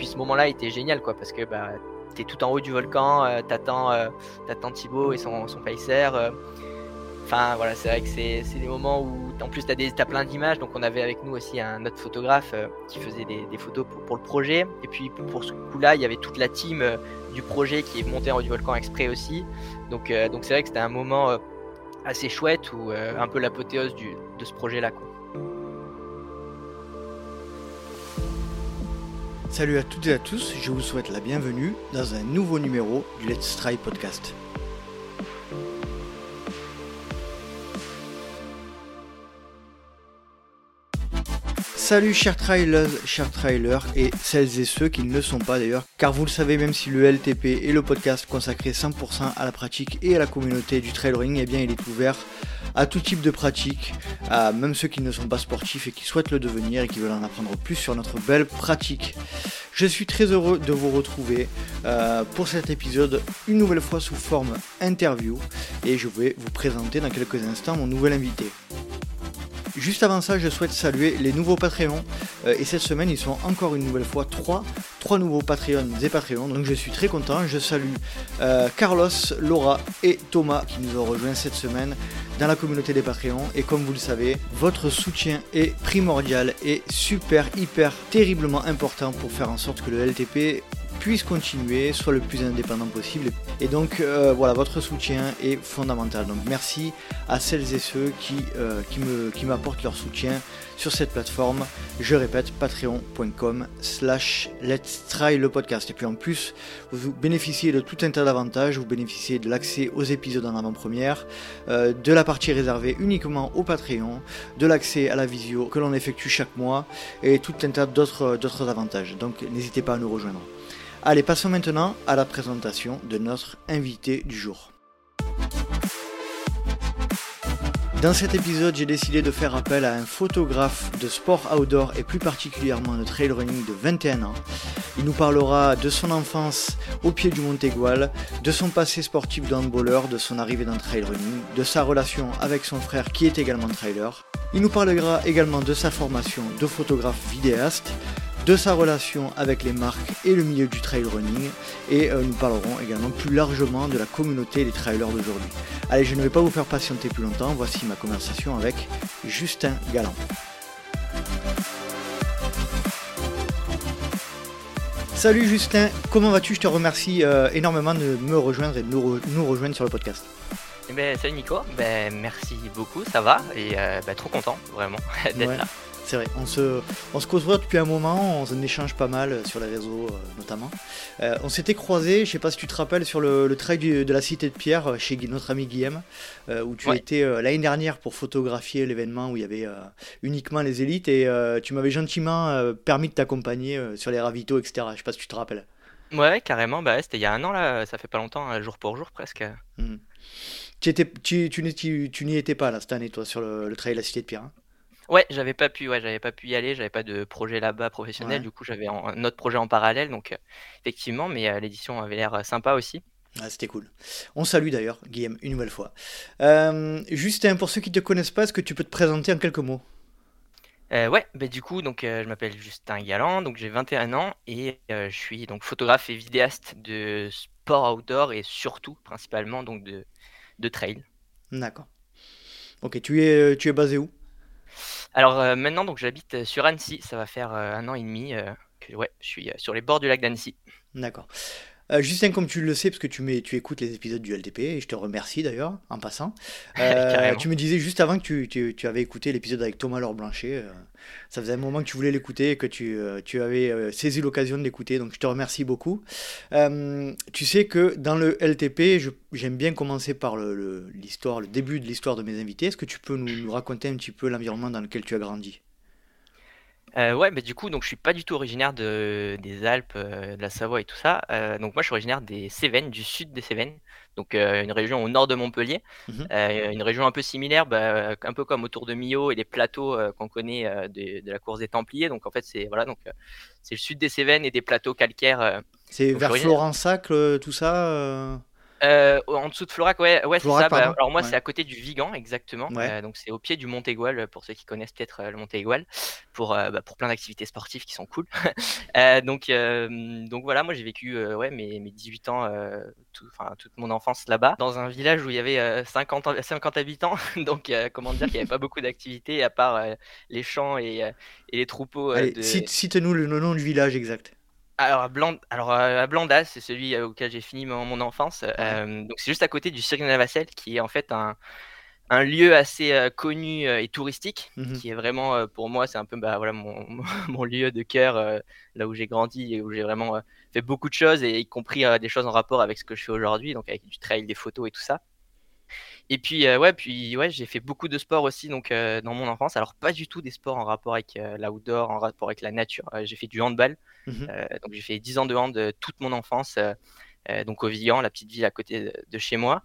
puis ce moment-là était génial, quoi, parce que bah, t'es tout en haut du volcan, euh, t'attends, euh, t'attends Thibaut et son, son pacer. euh. Enfin voilà, c'est vrai que c'est, des moments où en plus t'as, des, t'as plein d'images. Donc on avait avec nous aussi un autre photographe qui faisait des, photos pour, le projet. Et puis pour ce coup-là, il y avait toute la team du projet qui est montée en haut du volcan exprès aussi. Donc, donc c'est vrai que c'était un moment assez chouette ou un peu l'apothéose de ce projet-là. Salut à toutes et à tous, je vous souhaite la bienvenue dans un nouveau numéro du Let's Try Podcast. Salut chers trailers, chers trailers et celles et ceux qui ne le sont pas d'ailleurs, car vous le savez même si le LTP est le podcast consacré 100% à la pratique et à la communauté du trailering, eh bien il est ouvert à tout type de pratique, même ceux qui ne sont pas sportifs et qui souhaitent le devenir et qui veulent en apprendre plus sur notre belle pratique. Je suis très heureux de vous retrouver euh, pour cet épisode, une nouvelle fois sous forme interview, et je vais vous présenter dans quelques instants mon nouvel invité. Juste avant ça, je souhaite saluer les nouveaux Patreons. Euh, et cette semaine, ils sont encore une nouvelle fois trois, trois nouveaux Patreons et Patreons. Donc je suis très content. Je salue euh, Carlos, Laura et Thomas qui nous ont rejoints cette semaine dans la communauté des Patreons. Et comme vous le savez, votre soutien est primordial et super, hyper, terriblement important pour faire en sorte que le LTP puisse continuer, soit le plus indépendant possible. Et donc euh, voilà, votre soutien est fondamental. Donc merci à celles et ceux qui, euh, m'apportent leur soutien sur cette plateforme. Je répète, patreon.com slash let's try le podcast. Et puis en plus, vous bénéficiez de tout un tas d'avantages. Vous bénéficiez de l'accès aux épisodes en avant-première, euh, de la partie réservée uniquement au Patreon, de l'accès à la visio que l'on effectue chaque mois et tout un tas d'autres, d'autres avantages. Donc n'hésitez pas à nous rejoindre. Allez, passons maintenant à la présentation de notre invité du jour. Dans cet épisode, j'ai décidé de faire appel à un photographe de sport outdoor et plus particulièrement de trail running de 21 ans. Il nous parlera de son enfance au pied du Mont Égual, de son passé sportif de handballeur, de son arrivée dans le trail running, de sa relation avec son frère qui est également trailer. Il nous parlera également de sa formation de photographe vidéaste, de sa relation avec les marques et le milieu du trail running et euh, nous parlerons également plus largement de la communauté des trailers d'aujourd'hui. Allez, je ne vais pas vous faire patienter plus longtemps, voici ma conversation avec Justin Galland. Salut Justin, comment vas-tu? Je te remercie euh, énormément de me rejoindre et de nous, re- nous rejoindre sur le podcast. Eh ben, salut Nico, ben, merci beaucoup, ça va et euh, ben, trop content vraiment d'être Ouais. là. C'est vrai, on se, on se côtoie depuis un moment, on en échange pas mal euh, sur les réseaux euh, notamment. Euh, on s'était croisés, je sais pas si tu te rappelles, sur le, le trail du- de la Cité de Pierre chez notre ami Guillaume, euh, où tu Ouais. étais euh, l'année dernière pour photographier l'événement où il y avait uniquement les élites et tu m'avais gentiment permis de t'accompagner sur les ravitaux, etc. Je sais pas si tu te rappelles. Ouais, carrément, bah, c'était il y a un an là, ça fait pas longtemps, euh, jour pour jour presque. Mhm. Tu, étais, tu, tu, n'es- tu- tu n'y étais pas là cette année, toi, sur le, le trail de la Cité de Pierre. hein? Ouais, j'avais pas pu, ouais, j'avais pas pu y aller, j'avais pas de projet là-bas professionnel, Ouais. du coup j'avais en- un autre projet en parallèle, donc euh, effectivement, mais euh, l'édition avait l'air euh, sympa aussi. Ah, c'était cool. On salue d'ailleurs, Guillaume, une nouvelle fois. Euh, Justin, pour ceux qui ne te connaissent pas, est-ce que tu peux te présenter en quelques mots? Euh, ouais, bah, du coup, donc euh, je m'appelle Justin Galland, donc j'ai 21 ans et euh, je suis donc photographe et vidéaste de sport outdoor et surtout principalement donc de, de trail. D'accord. Ok, tu es, tu es basé où? Alors euh, maintenant, donc j'habite euh, sur Annecy, ça va faire euh, un an et demi que ouais, je suis sur les bords du lac d'Annecy. D'accord. Euh, Justin, comme tu le sais, parce que tu, mets, tu écoutes les épisodes du LTP, et je te remercie d'ailleurs, en passant. Euh, tu me disais juste avant que tu, tu- tu avais écouté l'épisode avec Thomas Laure Blanchet. euh, ça faisait un moment que tu voulais l'écouter et que tu, tu avais saisi l'occasion de l'écouter, donc je te remercie beaucoup. Tu sais que dans le LTP, j'aime bien commencer par le- le- l'histoire, le, début de l'histoire de mes invités. Est-ce que tu peux nous, nous raconter un petit peu l'environnement dans lequel tu as grandi? Euh, ouais, bah du coup, donc je suis pas du tout originaire de, des Alpes, euh, de la Savoie et tout ça. Euh, donc moi, je suis originaire des Cévennes, du sud des Cévennes, donc une région au nord de Montpellier. Euh, une région un peu similaire, bah, un peu comme autour de Millau et les plateaux qu'on connaît de, de la course des Templiers. Donc en fait, c'est voilà, donc c'est le sud des Cévennes et des plateaux calcaires. C'est vers Florent-Sac, tout ça euh, Euh, en dessous de Florac, ouais, ouais c'est ça. Bah, alors moi, Ouais. c'est à côté du Vigan, exactement. Ouais. Euh, donc c'est au pied du Mont Égual, pour ceux qui connaissent peut-être euh, le Mont pour, euh, bah, pour plein d'activités sportives qui sont cool. Euh, donc, euh, donc voilà, moi j'ai vécu euh, ouais, mes, mes 18 ans, euh, tout- toute mon enfance là-bas, dans un village où il y avait euh, 50, en- 50 habitants. Donc euh, comment dire qu'il n'y avait pas beaucoup d'activités à part euh, les champs et, euh, et les troupeaux. euh, Allez, de... cite- cite-nous le nom du village exact. Alors, à, Bland... Alors, à Blandas, c'est celui euh, auquel j'ai fini mon, mon enfance. Euh, donc, c'est juste à côté du Cirque de Navacelle, qui est en fait un, un lieu assez euh, connu et touristique, Mhm. qui est vraiment, pour moi, c'est un peu bah, voilà, mon, mon lieu de cœur, euh, là où j'ai grandi et où j'ai vraiment fait beaucoup de choses, et y compris des choses en rapport avec ce que je fais aujourd'hui, donc avec du trail, des photos et tout ça. Et puis, euh, ouais, puis ouais, j'ai fait beaucoup de sports aussi donc, euh, dans mon enfance. Alors, pas du tout des sports en rapport avec euh, l'outdoor, en rapport avec la nature. Euh, j'ai fait du handball. Mhm. Donc j'ai fait 10 ans de hand toute mon enfance, donc au Vigan, la petite ville à côté de, de chez moi.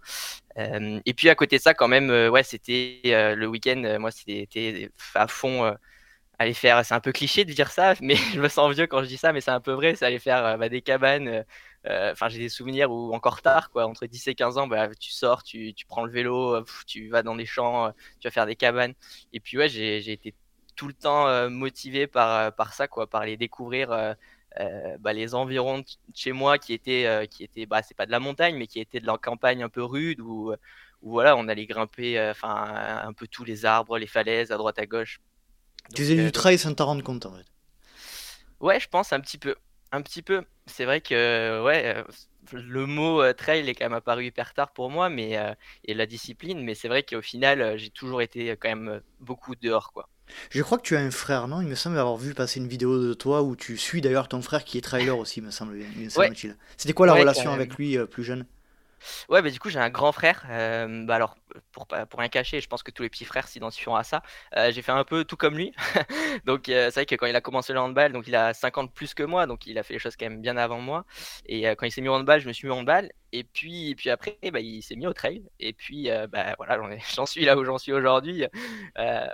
Et puis à côté de ça, quand même, ouais, c'était le week-end, moi c'était à fond. Aller faire, c'est un peu cliché de dire ça, mais je me sens vieux quand je dis ça, mais c'est un peu vrai, c'est aller faire euh, bah, des cabanes. euh, euh, Enfin, j'ai des souvenirs où encore tard, quoi, entre 10 et 15 ans, bah, tu sors, tu, tu prends le vélo, tu vas dans les champs, tu vas faire des cabanes. Et puis ouais, j'ai été tout le temps motivé par, par ça, quoi, par les découvrir bah, les environs de chez moi qui étaient, euh, qui étaient bah, c'est pas de la montagne, mais qui étaient de la campagne un peu rude où, voilà, on allait grimper un peu tous les arbres, les falaises à droite à gauche. Tu faisais euh, du trail sans t'en rendre compte en fait. Ouais, je pense un petit peu. Un petit peu. C'est vrai que ouais, euh, le mot euh, trail est quand même apparu hyper tard pour moi, mais euh, et la discipline, mais c'est vrai qu'au final, euh, j'ai toujours été euh, quand même euh, beaucoup dehors, quoi. Je crois que tu as un frère, non? Il me semble avoir vu passer une vidéo de toi où tu suis d'ailleurs ton frère qui est trailer aussi, me semble, semble-t-il. C'était quoi la Ouais, relation avec lui euh, plus jeune? Ouais, bah du coup, j'ai un grand frère. euh, bah alors, pour pour rien cacher, je pense que tous les petits frères s'identifieront à ça. euh, j'ai fait un peu tout comme lui. Donc, euh, c'est vrai que quand il a commencé le handball, donc il a 50 plus que moi, donc il a fait les choses quand même bien avant moi. Et quand il s'est mis au handball, je me suis mis au handball. Et puis, et puis après, bah, il s'est mis au trail. Et puis, bah voilà, j'en suis là où j'en suis aujourd'hui,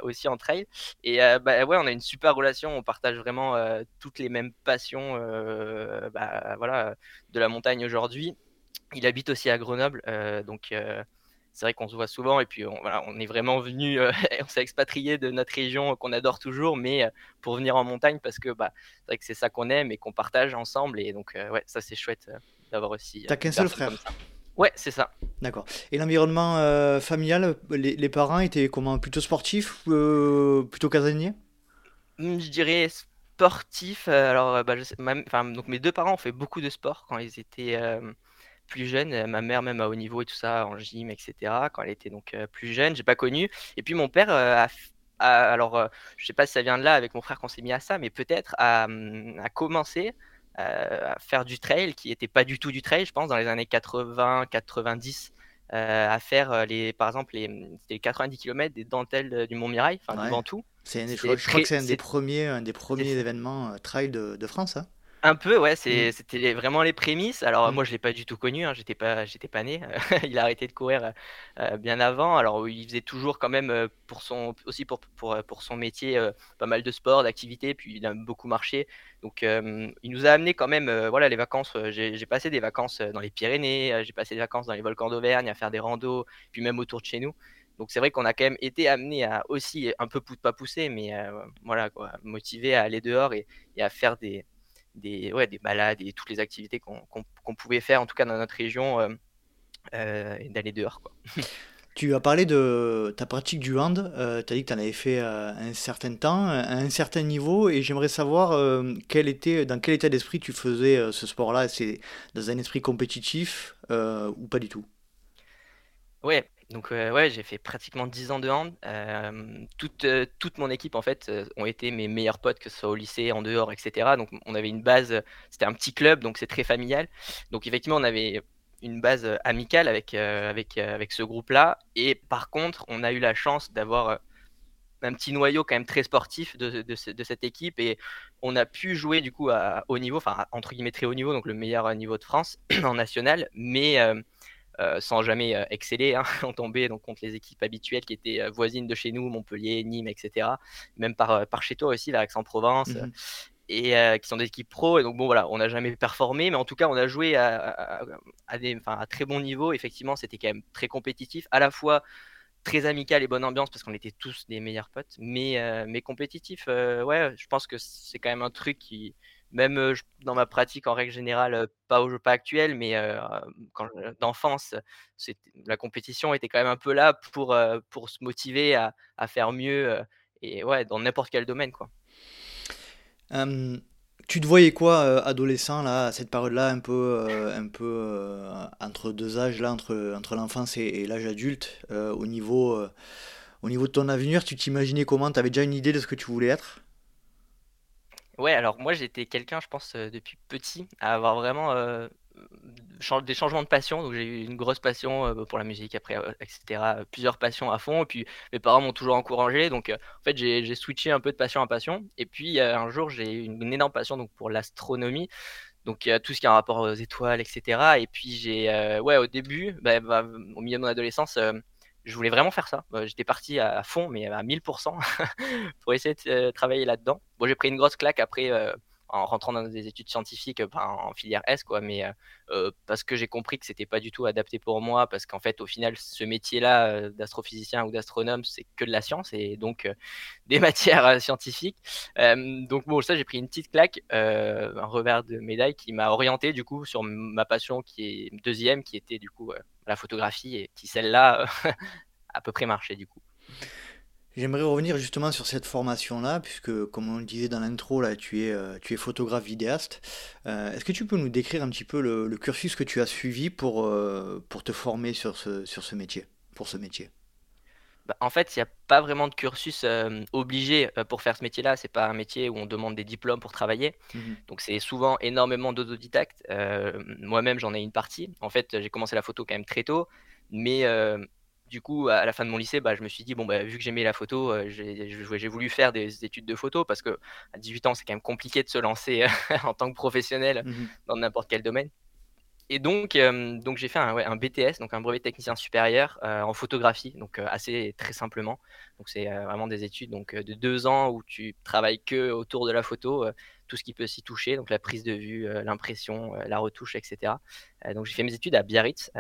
aussi en trail. Et bah ouais, on a une super relation. On partage vraiment toutes les mêmes passions, bah voilà, de la montagne aujourd'hui. Il habite aussi à Grenoble, euh, donc euh, c'est vrai qu'on se voit souvent et puis on, voilà, on est vraiment venu, euh, on s'est expatrié de notre région qu'on adore toujours, mais euh, pour venir en montagne parce que bah, c'est vrai que c'est ça qu'on aime et qu'on partage ensemble et donc euh, ouais, ça c'est chouette d'avoir aussi. T'as qu'un seul frère? Ouais, c'est ça. D'accord. Et l'environnement familial, les, les parents étaient comment? Plutôt sportifs, plutôt casaniers? Hmm, Je dirais sportif. euh, alors, bah, je sais- ma- donc mes deux parents ont fait beaucoup de sport quand ils étaient plus jeunes. Euh, Ma mère même à haut niveau et tout ça, en gym, etc. Quand elle était donc euh, plus jeune, j'ai pas connu. Et puis mon père euh, a, alors je sais pas si ça vient de là avec mon frère qu'on s'est mis à ça, mais peut-être a, hum, euh, à faire du trail qui était pas du tout du trail, je pense, dans les années 80, 90. euh, à faire les, par exemple les, c'était les 90 km des dentelles du Mont Mirail, enfin Ouais. du Ventoux. C'est un des, je crois, je crois très- que c'est un des premiers, un des premiers événements trail de, de France, hein. Un peu, ouais, c'est, c'était vraiment les prémices. Alors Mm. moi, je l'ai pas du tout connu, hein, j'étais pas, j'étais pas né. Il a arrêté de courir euh, euh, bien avant. Alors il faisait toujours quand même euh, pour son, aussi pour, pour, pour son métier euh, pas mal de sport, d'activités. Puis il a beaucoup marché. Donc euh, il nous a amené quand même, voilà, les vacances. J'ai, passé des vacances dans les Pyrénées, j'ai passé des vacances dans les volcans d'Auvergne à faire des randos, puis même autour de chez nous. Donc c'est vrai qu'on a quand même été amené à aussi un peu pas pousser, mais euh, voilà quoi, motivé à aller dehors et, et à faire des des, ouais, des balades et toutes les activités qu'on qu'on pouvait faire, en tout cas dans notre région, euh, euh, et d'aller dehors. Quoi. Tu as parlé de ta pratique du hand, euh, tu as dit que tu en avais fait euh, un certain temps, à un certain niveau, et j'aimerais savoir euh, quel était, dans quel état d'esprit tu faisais ce sport-là? C'est dans un esprit compétitif ou pas du tout? Ouais, donc euh, ouais, j'ai fait pratiquement 10 ans de hand. Euh, toute, euh, toute mon équipe, en fait, ont été mes meilleurs potes, que ce soit au lycée, en dehors, etc. Donc on avait une base, c'était un petit club, donc c'est très familial. Donc effectivement, on avait une base amicale avec, avec, avec ce groupe-là. Et par contre, on a eu la chance d'avoir un petit noyau quand même très sportif de, de, ce- de cette équipe et on a pu jouer du coup à haut niveau, enfin entre guillemets très haut niveau, donc le meilleur niveau de France en national, mais euh, sans jamais euh, exceller. Hein. On tombait donc contre les équipes habituelles qui étaient euh, voisines de chez nous, Montpellier, Nîmes, etc. Même par, par chez toi aussi, vers Aix-en-Provence. Mhm. et qui sont des équipes pro. Et donc bon voilà, on n'a jamais performé, mais en tout cas on a joué à, à, des, à très bon niveau. Effectivement, c'était quand même très compétitif, à la fois très amical et bonne ambiance parce qu'on était tous des meilleurs potes, mais, mais compétitif. ouais, je pense que c'est quand même un truc qui, même dans ma pratique en règle générale, pas au jeu pas actuel, mais d'enfance, la compétition était quand même un peu là pour, pour se motiver à, à faire mieux et ouais, dans n'importe quel domaine quoi. tu te voyais quoi adolescent là, à cette période-là, un peu, un peu entre deux âges là, entre, entre l'enfance et, l'âge adulte, au niveau, au niveau de ton avenir, tu t'imaginais comment? Tu avais déjà une idée de ce que tu voulais être? Ouais, alors moi j'étais quelqu'un, je pense, depuis petit, à avoir vraiment des changements de passion. Donc j'ai eu une grosse passion pour la musique, après, etc. Plusieurs passions à fond. Et puis mes parents m'ont toujours encouragé. Donc en fait, j'ai switché un peu de passion à passion. Et puis un jour, j'ai eu une énorme passion donc, pour l'astronomie. Donc tout ce qui a un rapport aux étoiles, etc. Et puis j'ai, ouais, au début, bah, bah, au milieu de mon adolescence, je voulais vraiment faire ça. Bah, j'étais parti à fond, mais à 1000% pour essayer de travailler là-dedans. Bon, j'ai pris une grosse claque après en rentrant dans des études scientifiques euh, en filière S, quoi, mais euh, euh, parce que j'ai compris que c'était pas du tout adapté pour moi, parce qu'en fait, au final, ce métier-là d'astrophysicien ou d'astronome, c'est que de la science et donc des matières scientifiques. donc bon, ça, j'ai pris une petite claque, un revers de médaille qui m'a orienté du coup sur ma passion qui est deuxième, qui était du coup la photographie et qui celle-là à peu près marché du coup. J'aimerais revenir justement sur cette formation-là, puisque comme on le disait dans l'intro, là, tu es, euh, tu es photographe vidéaste. Euh, est-ce que tu peux nous décrire un petit peu le, cursus que tu as suivi pour, euh, te former sur sur ce métier, pour ce métier? Bah, En fait, il n'y a pas vraiment de cursus obligé pour faire ce métier-là. C'est pas un métier où on demande des diplômes pour travailler. Mmh Donc c'est souvent énormément d'autodidactes. Moi-même, j'en ai une partie. En fait, j'ai commencé la photo quand même très tôt, mais du coup, à la fin de mon lycée, bah, je me suis dit, bon, bah, vu que j'aimais la photo, euh, j'ai voulu faire des études de photo parce que à 18 ans, c'est quand même compliqué de se lancer en tant que professionnel mmh dans n'importe quel domaine. Et donc, donc j'ai fait un, BTS, donc un brevet technicien supérieur euh, en photographie, donc euh, assez très simplement. Donc c'est vraiment des études donc de deux ans où tu travailles que autour de la photo, tout ce qui peut s'y toucher, donc la prise de vue, l'impression, la retouche, etc. donc j'ai fait mes études à Biarritz.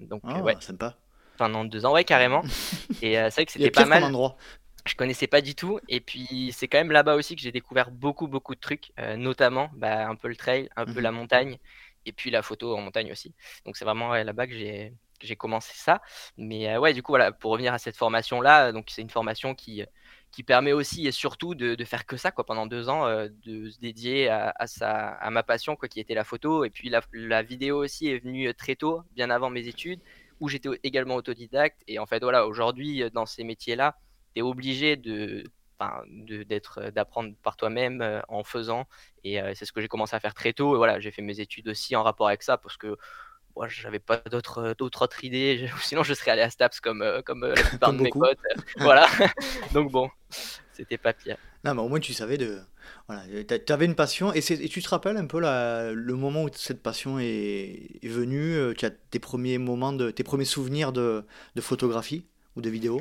donc ah, ouais, sympa pendant deux ans, ouais, carrément. Et euh, c'est vrai que c'était pas mal. Endroit. Je connaissais pas du tout. Et puis, c'est quand même là-bas aussi que j'ai découvert beaucoup, beaucoup de trucs, euh, notamment bah, un peu le trail, un peu la mhm. montagne, et puis la photo en montagne aussi. Donc, c'est vraiment là-bas que j'ai j'ai commencé ça. Mais euh, ouais, du coup, voilà, pour revenir à cette formation-là, donc c'est une formation qui, qui permet aussi et surtout de, de faire que ça quoi, pendant deux ans, de se dédier à, à, ma passion quoi, qui était la photo. Et puis la, vidéo aussi est venue très tôt, bien avant mes études où j'étais également autodidacte. Et en fait, voilà, aujourd'hui, euh, dans ces métiers-là, tu es obligé de d'être euh, d'apprendre par toi-même euh, en faisant. Et c'est ce que j'ai commencé à faire très tôt. Et voilà j'ai fait mes études aussi en rapport avec ça parce que moi j'avais pas d'autres d'autres idées. Sinon je serais allé à Staps comme comme la plupart de mes potes. Voilà. Donc bon c'était pas pire. Non mais au moins tu savais de voilà, tu avais une passion. Et, et, tu te rappelles un peu la, le moment où cette passion est, est venue euh, Tu as tes premiers moments, de, tes premiers souvenirs de, de photographie ou de vidéo?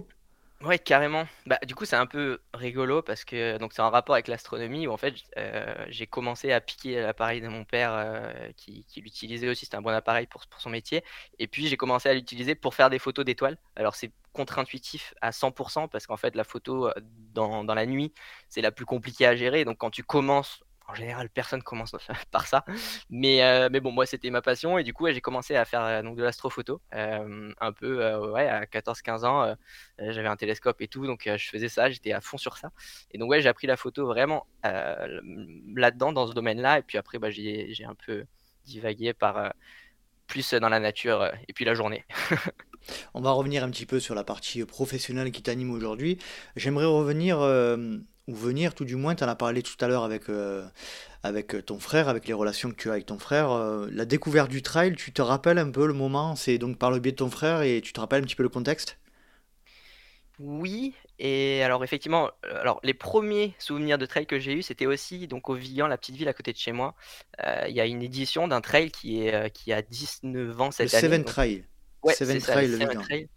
Ouais, carrément. Bah, du coup, c'est un peu rigolo parce que donc c'est en rapport avec l'astronomie où en fait euh, j'ai commencé à piquer l'appareil de mon père euh, qui, l'utilisait aussi. C'était un bon appareil pour, pour son métier. Et puis j'ai commencé à l'utiliser pour faire des photos d'étoiles. Alors c'est contre-intuitif à 100% parce qu'en fait la photo euh, dans, dans la nuit c'est la plus compliquée à gérer. Donc quand tu commences en général, personne commence par ça. Mais, euh, mais bon, moi, c'était ma passion. Et du coup, j'ai commencé à faire euh, donc, de l'astrophoto. Euh, un peu, ouais, à 14-15 ans, j'avais un télescope et tout. Donc, je faisais ça. J'étais à fond sur ça. Et donc, ouais, j'ai appris la photo vraiment là-dedans, dans ce domaine-là. Et puis après, bah, j'ai un peu divagué par plus dans la nature et puis la journée. On va revenir un petit peu sur la partie professionnelle qui t'anime aujourd'hui. J'aimerais revenir ou venir, tout du moins, tu en as parlé tout à l'heure avec, euh, avec ton frère, avec les relations que tu as avec ton frère. Euh, la découverte du trail, tu te rappelles un peu le moment C'est donc par le biais de ton frère et tu te rappelles un petit peu le contexte? Oui, et alors effectivement, euh, alors les premiers souvenirs de trail que j'ai eu, c'était aussi donc au Villan, la petite ville à côté de chez moi. Il y a une édition d'un trail qui, est, qui a 19 ans cette le année. Seven Trail. Ouais, Seven Trail, le Seven Trail.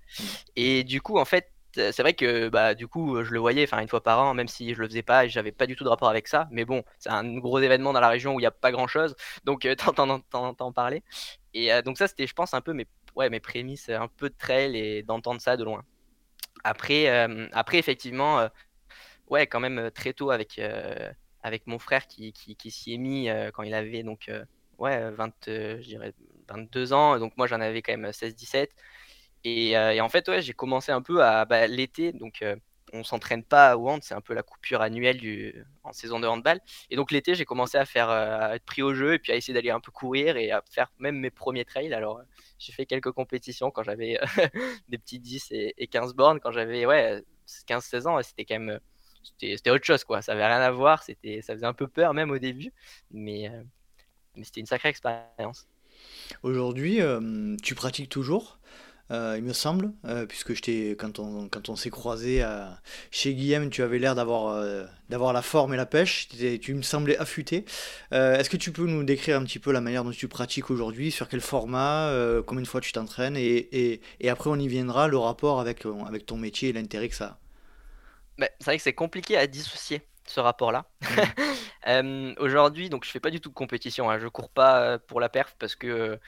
Et du coup, en fait, c'est vrai que bah, du coup, je le voyais une fois par an, même si je le faisais pas et j'avais pas du tout de rapport avec ça. Mais bon, c'est un gros événement dans la région où il y a pas grand chose, donc euh, t'entends en parler. Et euh, donc ça, c'était, je pense, un peu mes, ouais, mes prémices, un peu de trail et d'entendre ça de loin. Après, euh, après effectivement, ouais, quand même très tôt avec, avec mon frère qui, qui, s'y est mis quand il avait donc ouais, 20, je dirais 22 ans, donc moi j'en avais quand même 16-17. Euh, et, en fait, ouais, j'ai commencé un peu à bah, l'été, donc euh, on s'entraîne pas au hand, c'est un peu la coupure annuelle en saison de handball. Et donc l'été, j'ai commencé à faire euh, être pris au jeu et puis à essayer d'aller un peu courir et à faire même mes premiers trails. Alors j'ai fait quelques compétitions quand j'avais des petits 10 et, 15 bornes, quand j'avais ouais 15-16 ans, c'était quand même c'était autre chose quoi. Ça avait rien à voir, c'était ça faisait un peu peur même au début, mais mais c'était une sacrée expérience. Aujourd'hui, tu pratiques toujours? Euh, il me semble, euh, puisque je quand on, quand on s'est croisé chez Guillaume, tu avais l'air d'avoir euh, d'avoir la forme et la pêche, tu me semblais affûté. Est-ce que tu peux nous décrire un petit peu la manière dont tu pratiques aujourd'hui, sur quel format, combien de fois tu t'entraînes, et, et, après on y viendra, le rapport avec, avec ton métier et l'intérêt que ça a? Bah, C'est vrai que c'est compliqué à dissocier ce rapport-là. Mmh. aujourd'hui, donc je fais pas du tout de compétition, hein. je cours pas pour la perf parce que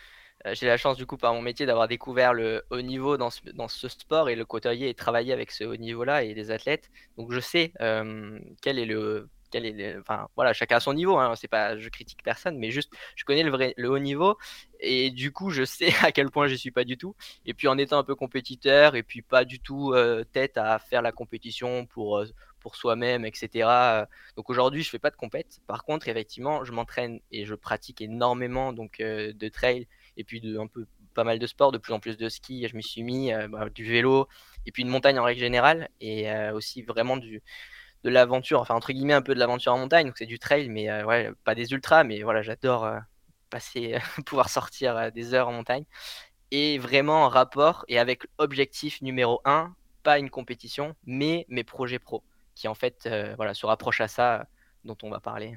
j'ai la chance du coup par mon métier d'avoir découvert le haut niveau dans ce, dans ce sport et le côtoyer et travailler avec ce haut niveau-là et des athlètes. Donc je sais euh, quel est le quel est enfin voilà chacun à son niveau hein, c'est pas je critique personne mais juste je connais le vrai le haut niveau. Et du coup je sais à quel point je suis pas du tout. Et puis en étant un peu compétiteur et puis pas du tout euh, tête à faire la compétition pour pour soi-même etc donc aujourd'hui je fais pas de compète. Par contre effectivement je m'entraîne et je pratique énormément donc de trail et puis de un peu pas mal de sports, de plus en plus de ski. Je m'y suis mis euh, bah, du vélo et puis de montagne en règle générale et euh, aussi vraiment du de l'aventure, enfin entre guillemets un peu de l'aventure en montagne. Donc c'est du trail, mais euh, ouais, pas des ultras, mais voilà, j'adore passer, pouvoir sortir des heures en montagne et vraiment en rapport et avec objectif numéro un, pas une compétition, mais mes projets pro qui en fait voilà se rapprochent à ça dont on va parler.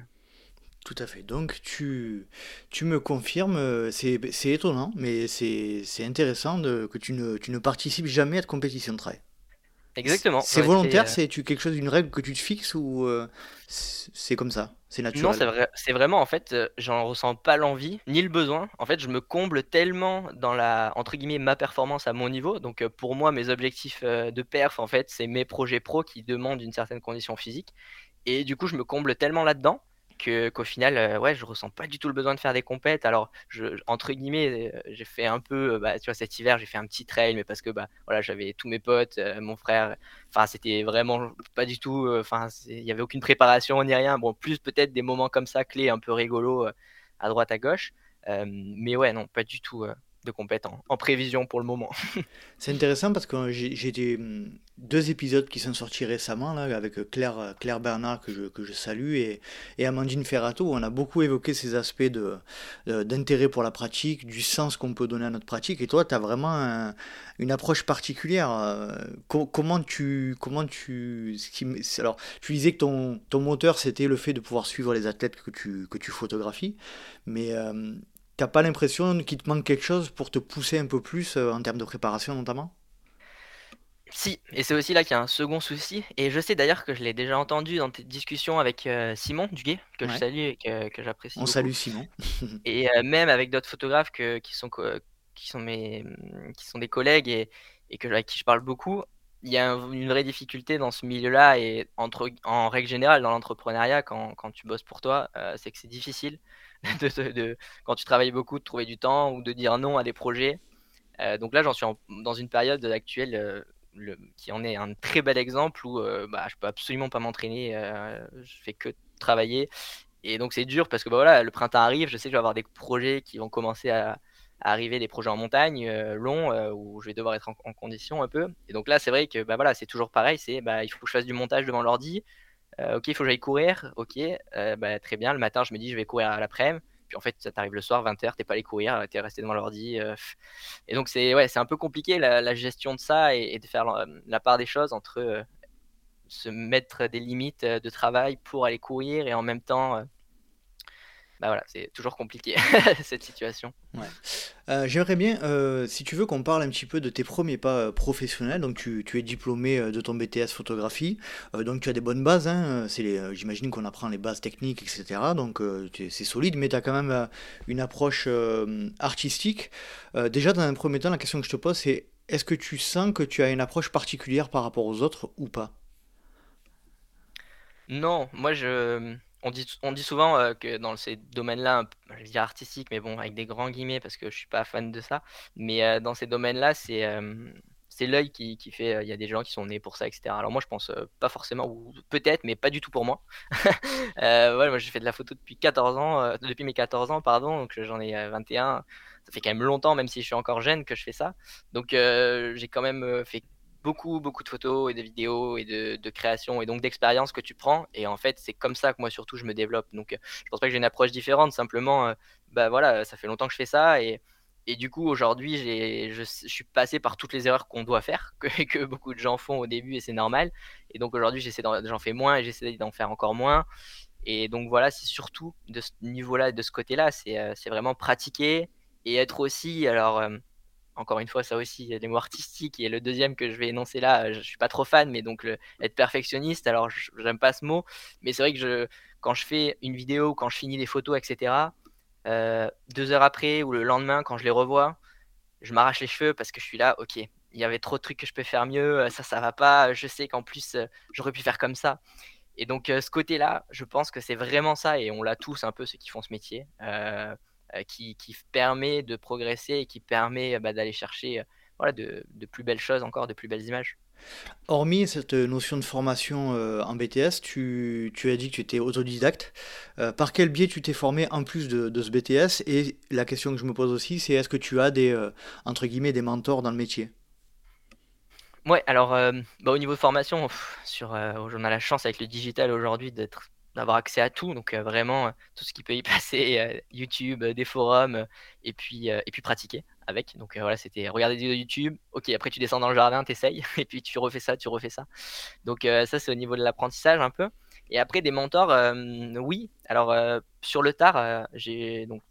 Tout à fait. Donc tu, tu me confirmes, euh, c'est étonnant, mais c'est intéressant de, que tu ne, tu ne participes jamais à de compétition de trail. Exactement. C'est volontaire, euh, c'est tu quelque chose d'une règle que tu te fixes ou euh, c'est comme ça, c'est naturel? Non, c'est vrai, c'est vraiment en fait, j'en ressens pas l'envie ni le besoin. En fait, je me comble tellement dans la entre guillemets ma performance à mon niveau. Donc pour moi, mes objectifs de perf, en fait, c'est mes projets pro qui demandent une certaine condition physique. Et du coup, je me comble tellement là-dedans qu'au final, euh, ouais, je ressens pas du tout le besoin de faire des compètes. Alors, je, entre guillemets, euh, j'ai fait un peu, euh, bah, tu vois, cet hiver, j'ai fait un petit trail, mais parce que, bah, voilà, j'avais tous mes potes, mon frère. Enfin, c'était vraiment pas du tout. Enfin, il y avait aucune préparation ni rien. Bon, plus peut-être des moments comme ça clés, un peu rigolos, à droite à gauche. mais ouais, non, pas du tout de en prévision pour le moment. c'est intéressant parce que j'ai hum, deux épisodes qui sont sortis récemment là, avec Claire, Claire Bernard que je, que je salue et, et Amandine Ferrato on a beaucoup évoqué ces aspects de, d'intérêt pour la pratique, du sens qu'on peut donner à notre pratique et toi tu as vraiment une approche particulière. Euh, comment tu... Comment tu alors tu disais que ton, ton moteur c'était le fait de pouvoir suivre les athlètes que tu, que tu photographies mais euh, T'as pas l'impression qu'il te manque quelque chose pour te pousser un peu plus euh, en termes de préparation notamment? Si, et c'est aussi là qu'il y a un second souci, et je sais d'ailleurs que je l'ai déjà entendu dans tes discussions avec euh, Simon Duguay, que je salue et que, j'apprécie. On salue Simon. et euh, même avec d'autres photographes que, qui, sont, qui, sont mes, qui sont des collègues et, et que, avec qui je parle beaucoup, il y a une vraie difficulté dans ce milieu-là et entre, en règle générale dans l'entrepreneuriat quand, quand, tu bosses pour toi, c'est que c'est difficile de, quand tu travailles beaucoup, de trouver du temps ou de dire non à des projets. Euh, donc là, j'en suis dans une période actuelle euh, qui en est un très bel exemple où euh, bah, je peux absolument pas m'entraîner, je fais que travailler. Et donc c'est dur parce que bah, voilà, le printemps arrive, je sais que je vais avoir des projets qui vont commencer à, arriver, des projets en montagne longs où je vais devoir être en, condition un peu. Et donc là, c'est vrai que bah, voilà, c'est toujours pareil, c'est bah, il faut que je fasse du montage devant l'ordi. Euh, ok, il faut que j'aille courir. Ok, euh, bah, très bien. Le matin, je me dis, je vais courir à l'après-midi. Puis en fait, ça t'arrive le soir, 20h, t'es pas allé courir, t'es resté devant l'ordi. Euh, et donc, c'est ouais, un peu compliqué la, gestion de ça et, de faire la, part des choses entre se mettre des limites de travail pour aller courir et en même temps bah voilà, c'est toujours compliqué cette situation. Ouais. Euh, j'aimerais bien, euh, si tu veux, qu'on parle un petit peu de tes premiers pas euh, professionnels. Donc, tu, tu es diplômé de ton BTS photographie, donc tu as des bonnes bases. Hein. J'imagine qu'on apprend les bases techniques, etc. Donc, c'est solide, mais tu as quand même une approche artistique. déjà, dans un premier temps, la question que je te pose, c'est est-ce que tu sens que tu as une approche particulière par rapport aux autres ou pas? Non, moi je on dit, on dit souvent euh, que dans ces domaines-là, je vais dire artistiques, mais bon, avec des grands guillemets, parce que je suis pas fan de ça, mais euh, dans ces domaines-là, c'est euh, c'est l'œil qui, qui fait. Il y a des gens qui sont nés pour ça, etc. Alors moi, je pense pas forcément, ou peut-être, mais pas du tout pour moi. ouais, moi, j'ai fait de la photo depuis 14 ans, depuis mes 14 ans, pardon, donc j'en ai 21. Ça fait quand même longtemps, même si je suis encore jeune, que je fais ça. Donc j'ai quand même fait beaucoup, beaucoup de photos et de vidéos et de, de création et donc d'expérience que tu prends. Et en fait, c'est comme ça que moi, surtout, je me développe. Donc, euh, je pense pas que j'ai une approche différente. Simplement, euh, bah voilà, ça fait longtemps que je fais ça. Et, et du coup, aujourd'hui, je, je suis passé par toutes les erreurs qu'on doit faire, que, beaucoup de gens font au début et c'est normal. Et donc, aujourd'hui, j'en fais moins et j'essaie d'en faire encore moins. Et donc, voilà, c'est surtout de ce niveau-là, de ce côté-là, c'est euh, vraiment pratiquer et être aussi, alors encore une fois, ça aussi, les mots artistiques. Et le deuxième que je vais énoncer là, je suis pas trop fan, mais donc être perfectionniste. Alors, j'aime pas ce mot, mais c'est vrai que je, quand je fais une vidéo, quand je finis des photos, etc., euh, deux heures après ou le lendemain, quand je les revois, je m'arrache les cheveux parce que je suis là, ok, il y avait trop de trucs que je peux faire mieux, euh, ça, ça va pas. Je sais qu'en plus, euh, j'aurais pu faire comme ça. Et donc, ce côté-là, je pense que c'est vraiment ça, et on l'a tous un peu, ceux qui font ce métier. Euh, qui, permet de progresser et qui permet bah, d'aller chercher euh, voilà, de, plus belles choses encore, de plus belles images. Hormis cette notion de formation euh, en BTS, tu, as dit que tu étais autodidacte. par quel biais tu t'es formé en plus de, ce BTS Et la question que je me pose aussi, c'est est-ce que tu as des, entre guillemets, des mentors dans le métier? Ouais, alors bah, au niveau de formation, sur, on a la chance avec le digital aujourd'hui d'être d'avoir accès à tout, donc vraiment tout ce qui peut y passer, YouTube, des forums, et puis et puis pratiquer avec. Donc voilà, c'était regarder des vidéos YouTube. Ok, après tu descends dans le jardin, t'essayes, et puis tu refais ça, tu refais ça. Donc ça c'est au niveau de l'apprentissage un peu. Et après des mentors, oui. Alors sur le tard, j'ai donc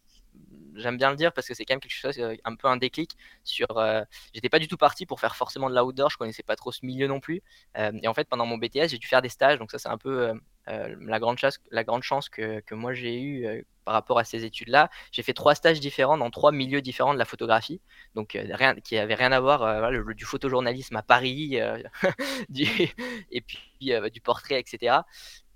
j'aime bien le dire parce que c'est quand même quelque chose, euh, un peu un déclic sur. Euh, j'étais pas du tout parti pour faire forcément de l'outdoor, je connaissais pas trop ce milieu non plus. Euh, et en fait, pendant mon BTS, j'ai dû faire des stages, donc ça, c'est un peu la, grande chance, la grande chance que, moi j'ai eue par rapport à ces études-là. J'ai fait trois stages différents dans trois milieux différents de la photographie, donc rien, qui avait rien à voir, du photojournalisme à Paris, du, et puis du portrait, etc.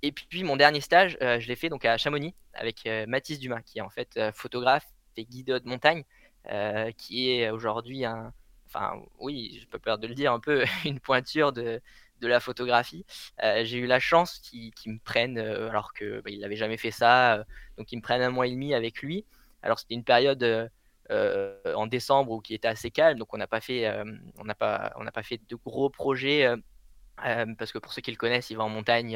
Et puis mon dernier stage, je l'ai fait donc à Chamonix avec Mathis Dumas, qui est en fait photographe et guide de montagne, qui est aujourd'hui un, enfin oui, je peux peur de le dire, un peu une pointure de, de la photographie. j'ai eu la chance qu'il me prenne, alors qu'il bah, n'avait jamais fait ça, donc il me prenne un mois et demi avec lui. Alors c'était une période en décembre où qui était assez calme, donc on n'a pas fait, pas, pas fait de gros projets parce que pour ceux qui le connaissent, il va en montagne,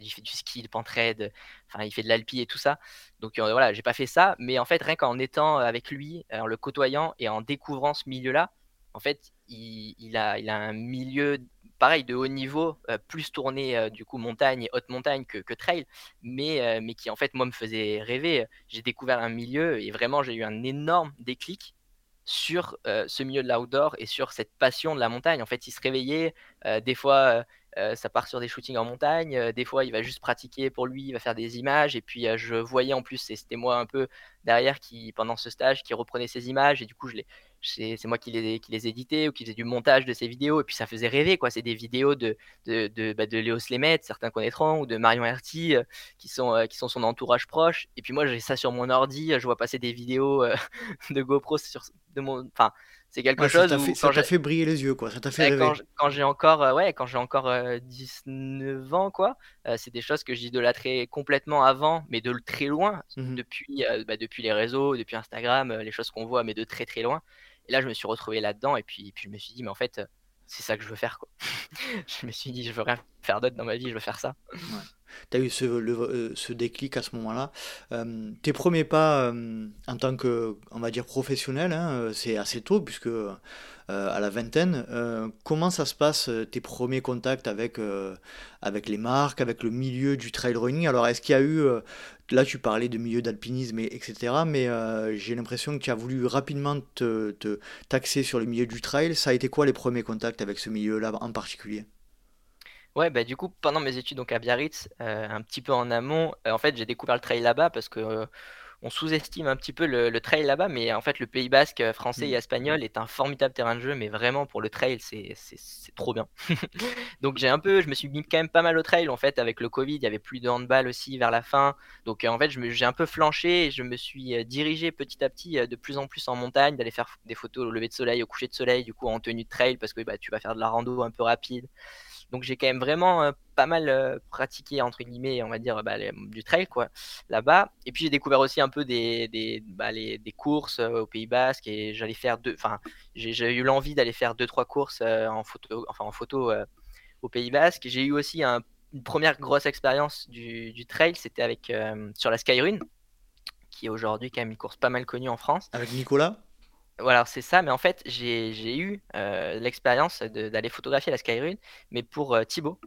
il fait du ski, de pentraide, enfin il fait de l'alpi et tout ça. Donc voilà, j'ai pas fait ça, mais en fait rien qu'en étant avec lui, en le côtoyant et en découvrant ce milieu-là, en fait il, a, il a un milieu pareil de haut niveau, plus tourné du coup montagne et haute montagne que, trail, mais, mais qui en fait moi me faisait rêver. J'ai découvert un milieu et vraiment j'ai eu un énorme déclic sur ce milieu de l'outdoor et sur cette passion de la montagne. En fait, il se réveillait, des fois, ça part sur des shootings en montagne, des fois, il va juste pratiquer pour lui, il va faire des images, et puis je voyais en plus, c'était moi un peu derrière qui, pendant ce stage, qui reprenait ces images, et du coup, je les, c'est moi qui les, qui les éditais ou qui faisais du montage de ces vidéos et puis ça faisait rêver quoi. C'est des vidéos de de, de, bah, de Léo Slemet certains connaîtront ou de Marion Herty euh, qui sont euh, qui sont son entourage proche. Et puis moi j'ai ça sur mon ordi je vois passer des vidéos euh, de GoPro sur de mon enfin c'est quelque chose ça t'a fait, briller les yeux quoi. Ça t'a fait rêver. quand, j'ai encore ouais quand j'ai encore 19 ans quoi c'est des choses que j'idolâtrais complètement avant mais de très loin. Mmh depuis bah, depuis les réseaux depuis Instagram les choses qu'on voit mais de très très loin et là, je me suis retrouvé là-dedans et puis, je me suis dit, mais en fait, c'est ça que je veux faire. Quoi. je me suis dit, je veux rien faire d'autre dans ma vie, je veux faire ça. As eu ce, ce, déclic à ce moment-là. tes premiers pas en tant que, on va dire, professionnel, hein, c'est assez tôt, puisque à la vingtaine, comment ça se passe, tes premiers contacts avec, avec les marques, avec le milieu du trail running? Alors, est-ce qu'il y a eu, là tu parlais de milieu d'alpinisme, etc., mais j'ai l'impression que tu as voulu rapidement te taxer sur le milieu du trail. Ça a été quoi les premiers contacts avec ce milieu-là en particulier? Ouais, bah du coup, pendant mes études donc à Biarritz, euh, un petit peu en amont, euh, en fait, j'ai découvert le trail là-bas parce que euh, on sous-estime un petit peu le, trail là-bas, mais en fait, le Pays Basque, français et mmh. espagnol est un formidable terrain de jeu, mais vraiment pour le trail, c'est trop bien. donc j'ai un peu, je me suis mis quand même pas mal au trail en fait avec le Covid, il y avait plus de handball aussi vers la fin, donc en fait, j'ai un peu flanché et je me suis dirigé petit à petit de plus en plus en montagne, d'aller faire des photos au lever de soleil, au coucher de soleil, du coup en tenue de trail parce que bah, tu vas faire de la rando un peu rapide. Donc j'ai quand même vraiment euh, pas mal euh, pratiqué entre guillemets, on va dire bah, du trail quoi là-bas. Et puis j'ai découvert aussi un peu des des, bah, courses euh, au Pays Basque et j'allais faire deux, enfin j'ai eu l'envie d'aller faire deux trois courses en photo, enfin au Pays Basque. J'ai eu aussi une première grosse expérience du, du trail, c'était avec sur la Skyrun, qui est aujourd'hui quand même une course pas mal connue en France. Avec Nicolas? Voilà, c'est ça, mais en fait, j'ai eu euh, l'expérience d'aller photographier la Skyrun, mais pour euh, Thibaut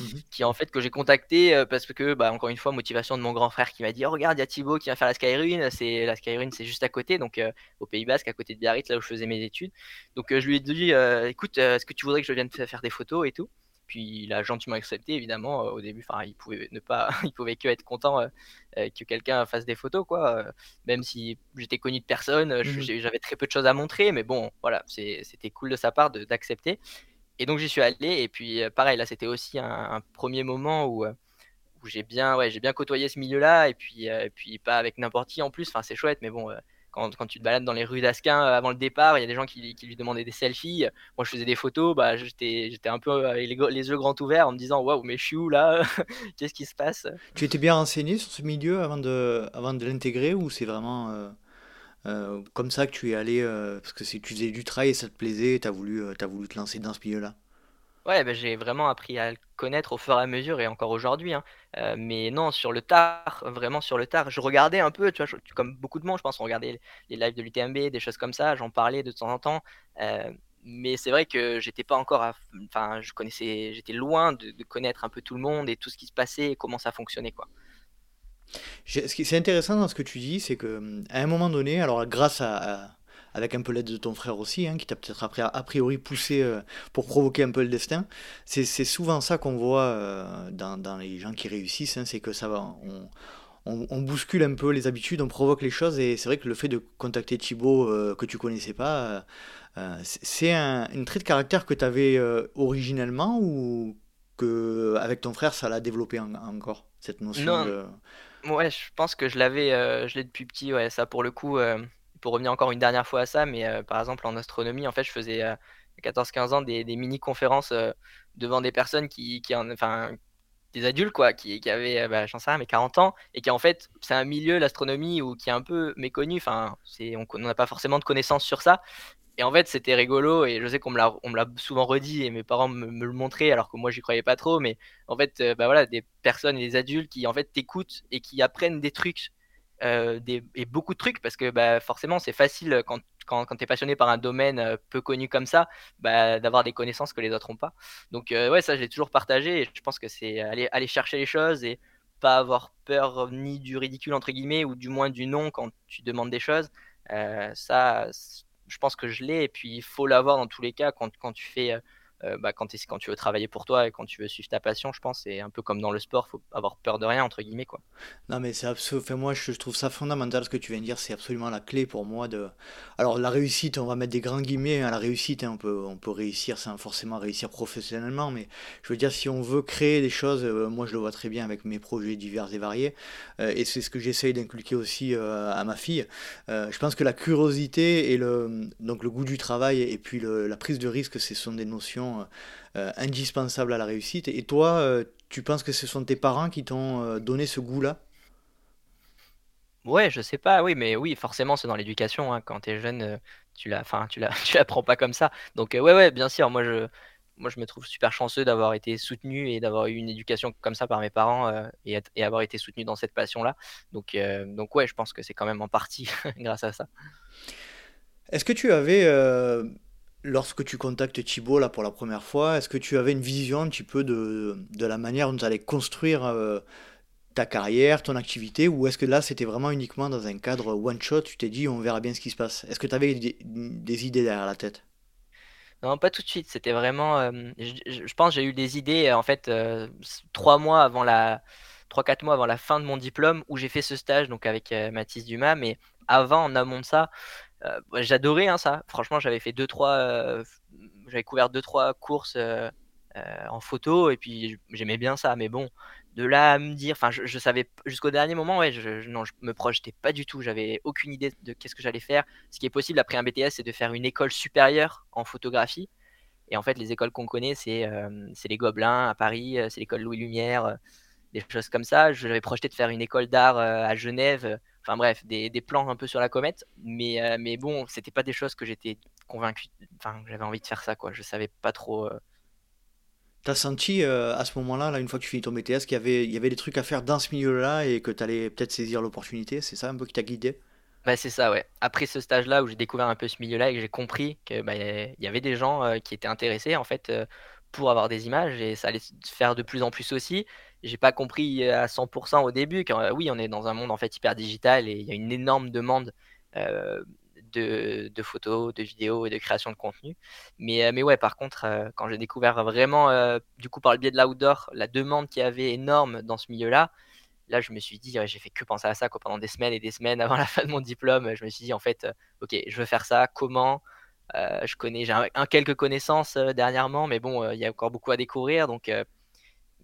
mmh qui en fait que j'ai contacté euh, parce que, bah, encore une fois, motivation de mon grand frère qui m'a dit oh, regarde, il y a Thibaut qui va faire la Skyrun, c'est la Skyrun, c'est juste à côté, donc au Pays Basque, à côté de Biarritz, là où je faisais mes études. Donc je lui ai dit écoute, est-ce que tu voudrais que je vienne faire des photos et tout? Puis il a gentiment accepté, évidemment. Euh, au début, enfin, il pouvait ne pas, il pouvait que être content euh, euh, que quelqu'un fasse des photos, quoi. même si j'étais connu de personne, mmh j'avais très peu de choses à montrer, mais bon, voilà, c'était cool de sa part d'accepter. Et donc j'y suis allé, et puis pareil, là, c'était aussi un, premier moment où j'ai bien, ouais, j'ai bien côtoyé ce milieu-là, et puis, et puis pas avec n'importe qui en plus. Enfin, c'est chouette, mais bon, quand, tu te balades dans les rues d'Asquin euh, avant le départ, il y a des gens qui, lui demandaient des selfies. Moi, je faisais des photos. Bah, j'étais, j'étais un peu avec les, yeux grands ouverts en me disant Waouh, mais je suis où là? Qu'est-ce qui se passe? Tu étais bien renseigné sur ce milieu avant de, avant de l'intégrer ou c'est vraiment euh, euh, comme ça que tu es allé Parce que si tu faisais du trail et ça te plaisait, tu voulu, as voulu te lancer dans ce milieu-là? Ouais, bah, j'ai vraiment appris à le connaître au fur et à mesure et encore aujourd'hui, hein. mais non, sur le tard, vraiment sur le tard. Je regardais un peu, tu vois, comme beaucoup de monde, je pense, on regardait les lives de l'UTMB, des choses comme ça, j'en parlais de temps en temps, mais c'est vrai que j'étais pas encore enfin, je connaissais j'étais loin de connaître un peu tout le monde et tout ce qui se passait et comment ça fonctionnait, quoi. Ce qui est intéressant dans ce que tu dis, c'est que à un moment donné, alors grâce à avec un peu l'aide de ton frère aussi, hein, qui t'a peut-être a priori poussé euh, pour provoquer un peu le destin. C'est souvent ça qu'on voit euh, dans, dans, les gens qui réussissent, hein, c'est que ça va, on, on, bouscule un peu les habitudes, on provoque les choses, et c'est vrai que le fait de contacter Thibaut euh, que tu connaissais pas, c'est un, une trait de caractère que tu avais originellement ou que avec ton frère ça l'a développé encore cette notion non. de... Ouais, je pense que je l'avais, je l'ai depuis petit, ouais, ça pour le coup pour revenir encore une dernière fois à ça, mais euh, par exemple en astronomie, en fait, je faisais 14-15 euh, ans des, mini-conférences euh, devant des personnes qui, qui en, enfin, des adultes quoi, qui, qui avaient, bah, j'en sais rien, mais 40 ans, et qui en fait, c'est un milieu, l'astronomie, où, qui est un peu méconnu, enfin, on n'a pas forcément de connaissances sur ça. Et en fait, c'était rigolo, et je sais qu'on me l'a, on me l'a souvent redit, et mes parents me, le montraient, alors que moi, j'y croyais pas trop, mais en fait, bah voilà, des personnes et des adultes qui en fait t'écoutent et qui apprennent des trucs euh, et beaucoup de trucs parce que bah, forcément c'est facile quand, quand, quand tu es passionné par un domaine euh, peu connu comme ça bah, d'avoir des connaissances que les autres n'ont pas. Donc euh, ouais ça je l'ai toujours partagé je pense que c'est aller, aller chercher les choses et pas avoir peur ni du ridicule entre guillemets ou du moins du non quand tu demandes des choses. ça je pense que je l'ai et puis il faut l'avoir dans tous les cas quand, quand tu fais euh, bah, quand, tu veux travailler pour toi et quand tu veux suivre ta passion, je pense, c'est un peu comme dans le sport, faut avoir peur de rien, entre guillemets. Quoi. Non, mais c'est absolument. moi, je, trouve ça fondamental ce que tu viens de dire, c'est absolument la clé pour moi de. Alors, la réussite, on va mettre des grands guillemets hein, la réussite, hein, on, peut, on peut réussir sans forcément réussir professionnellement, mais je veux dire, si on veut créer des choses, euh, moi je le vois très bien avec mes projets divers et variés, euh, et c'est ce que j'essaye d'inculquer aussi à ma fille. je pense que la curiosité et le, donc le goût du travail et puis la prise de risque, ce sont des notions euh, indispensable à la réussite. Et toi, euh, tu penses que ce sont tes parents qui t'ont euh, donné ce goût-là? Ouais, je sais pas, oui, mais oui, forcément, c'est dans l'éducation. Hein. Quand tu es jeune, tu la, enfin, tu la, tu l'apprends pas comme ça. Donc, ouais, ouais, bien sûr, moi, je, moi, je me trouve super chanceux d'avoir été soutenu et d'avoir eu une éducation comme ça par mes parents et, et, avoir été soutenu dans cette passion-là. Donc, donc ouais, je pense que c'est quand même en partie grâce à ça. Est-ce que tu avais lorsque tu contactes Thibaut là pour la première fois, est-ce que tu avais une vision un petit peu de, la manière dont tu allais construire euh, ta carrière, ton activité, ou est-ce que là c'était vraiment uniquement dans un cadre one shot, tu t'es dit on verra bien ce qui se passe? Est-ce que tu avais des, idées derrière la tête? Non, pas tout de suite, c'était vraiment. Euh, je, pense j'ai eu des idées en fait euh, trois mois avant la. 3-4 mois avant la fin de mon diplôme où j'ai fait ce stage donc avec Mathis Dumas mais avant en amont de ça euh, j'adorais hein, ça. Franchement, j'avais fait deux trois, euh, j'avais couvert deux trois courses euh, en photo et puis j'aimais bien ça. Mais bon, de là à me dire, enfin, je, savais jusqu'au dernier moment, ouais, je, non, je me projetais pas du tout. J'avais aucune idée de qu'est-ce que j'allais faire. Ce qui est possible après un BTS, c'est de faire une école supérieure en photographie. Et en fait, les écoles qu'on connaît, c'est les Gobelins à Paris, c'est l'école Louis Lumière, des choses comme ça. J'avais projeté de faire une école d'art à Genève. Enfin bref, des, plans un peu sur la comète. Mais, euh, mais bon, c'était pas des choses que j'étais convaincu. Enfin, j'avais envie de faire ça, quoi. Je savais pas trop. Euh. T'as senti euh, à ce moment-là, là, une fois que tu finis ton BTS, qu'il y avait, il y avait des trucs à faire dans ce milieu-là et que tu allais peut-être saisir l'opportunité C'est ça un peu qui t'a guidé? Bah, c'est ça, ouais. Après ce stage-là où j'ai découvert un peu ce milieu-là et que j'ai compris qu'il bah, y avait des gens qui étaient intéressés en fait pour avoir des images et ça allait se faire de plus en plus aussi j'ai pas compris à 100% au début. Quand, oui, on est dans un monde en fait hyper digital et il y a une énorme demande de, de, photos, de vidéos et de création de contenu. Mais, mais ouais, par contre, quand j'ai découvert vraiment, du coup, par le biais de l'outdoor, la demande qu'il y avait énorme dans ce milieu-là, là, je me suis dit, j'ai fait que penser à ça pendant des semaines et des semaines avant la fin de mon diplôme. Je me suis dit, en fait, ok, je veux faire ça. Comment Je connais, j'ai un, quelques connaissances dernièrement, mais bon, il y a encore beaucoup à découvrir. Donc,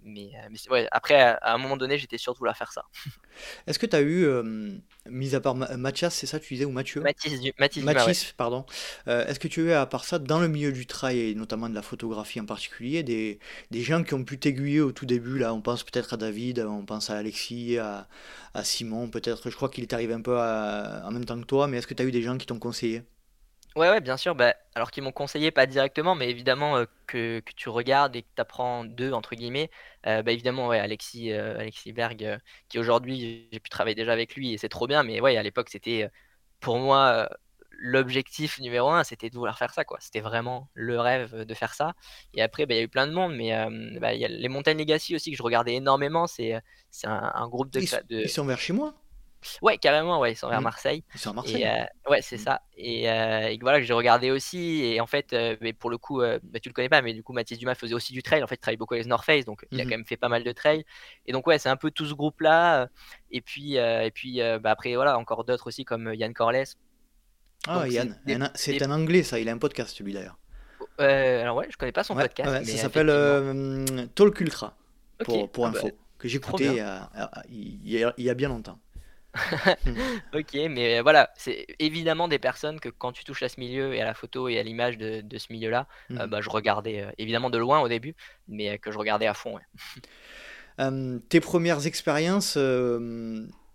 mais, euh, mais ouais, après, à un moment donné, j'étais sûr de vouloir faire ça. Est-ce que tu as eu, euh, mis à part Mathias, c'est ça tu disais, ou Mathieu? Mathis, Mathis, Mathis pardon. Euh, est-ce que tu as eu, à part ça, dans le milieu du trail, et notamment de la photographie en particulier, des, des gens qui ont pu t'aiguiller au tout début là? On pense peut-être à David, on pense à Alexis, à, à Simon, peut-être. Je crois qu'il est arrivé un peu en même temps que toi, mais est-ce que tu as eu des gens qui t'ont conseillé? Ouais, ouais, bien sûr. Bah, alors qu'ils m'ont conseillé, pas directement, mais évidemment euh, que, que tu regardes et que tu apprends d'eux, entre guillemets. Euh, bah, évidemment, ouais, Alexis, euh, Alexis Berg, qui aujourd'hui, j'ai pu travailler déjà avec lui et c'est trop bien. Mais ouais, à l'époque, c'était pour moi l'objectif numéro un, c'était de vouloir faire ça, quoi. C'était vraiment le rêve de faire ça. Et après, bah, il y a eu plein de monde, mais il y a les Montagnes Legacy aussi que je regardais énormément. C'est c'est un, groupe de, ils sont vers chez moi Ouais, carrément, ouais, ils sont vers mmh. Marseille. Ils sont à Marseille. Euh, ouais, c'est mmh. ça. Et, euh, et, voilà que j'ai regardé aussi. Et en fait, euh, mais pour le coup, bah, tu le connais pas, mais du coup, Mathis Dumas faisait aussi du trail. En fait, il travaille beaucoup avec North Face, donc il a mmh quand même fait pas mal de trail. Et donc ouais, c'est un peu tout ce groupe-là. Et puis, et puis bah, après voilà, encore d'autres aussi comme Yann Corles. Ah, Yann, c'est un anglais ça. Il a un podcast lui d'ailleurs. alors ouais, je connais pas son podcast. ça s'appelle Talk Ultra pour, pour ah, info. Bah, que j'ai écouté il y a bien longtemps. ok, mais voilà, c'est évidemment des personnes que quand tu touches à ce milieu et à la photo et à l'image de, de ce milieu-là, euh, mmh. bah, je regardais euh, évidemment de loin au début, mais euh, que je regardais à fond. tes premières expériences,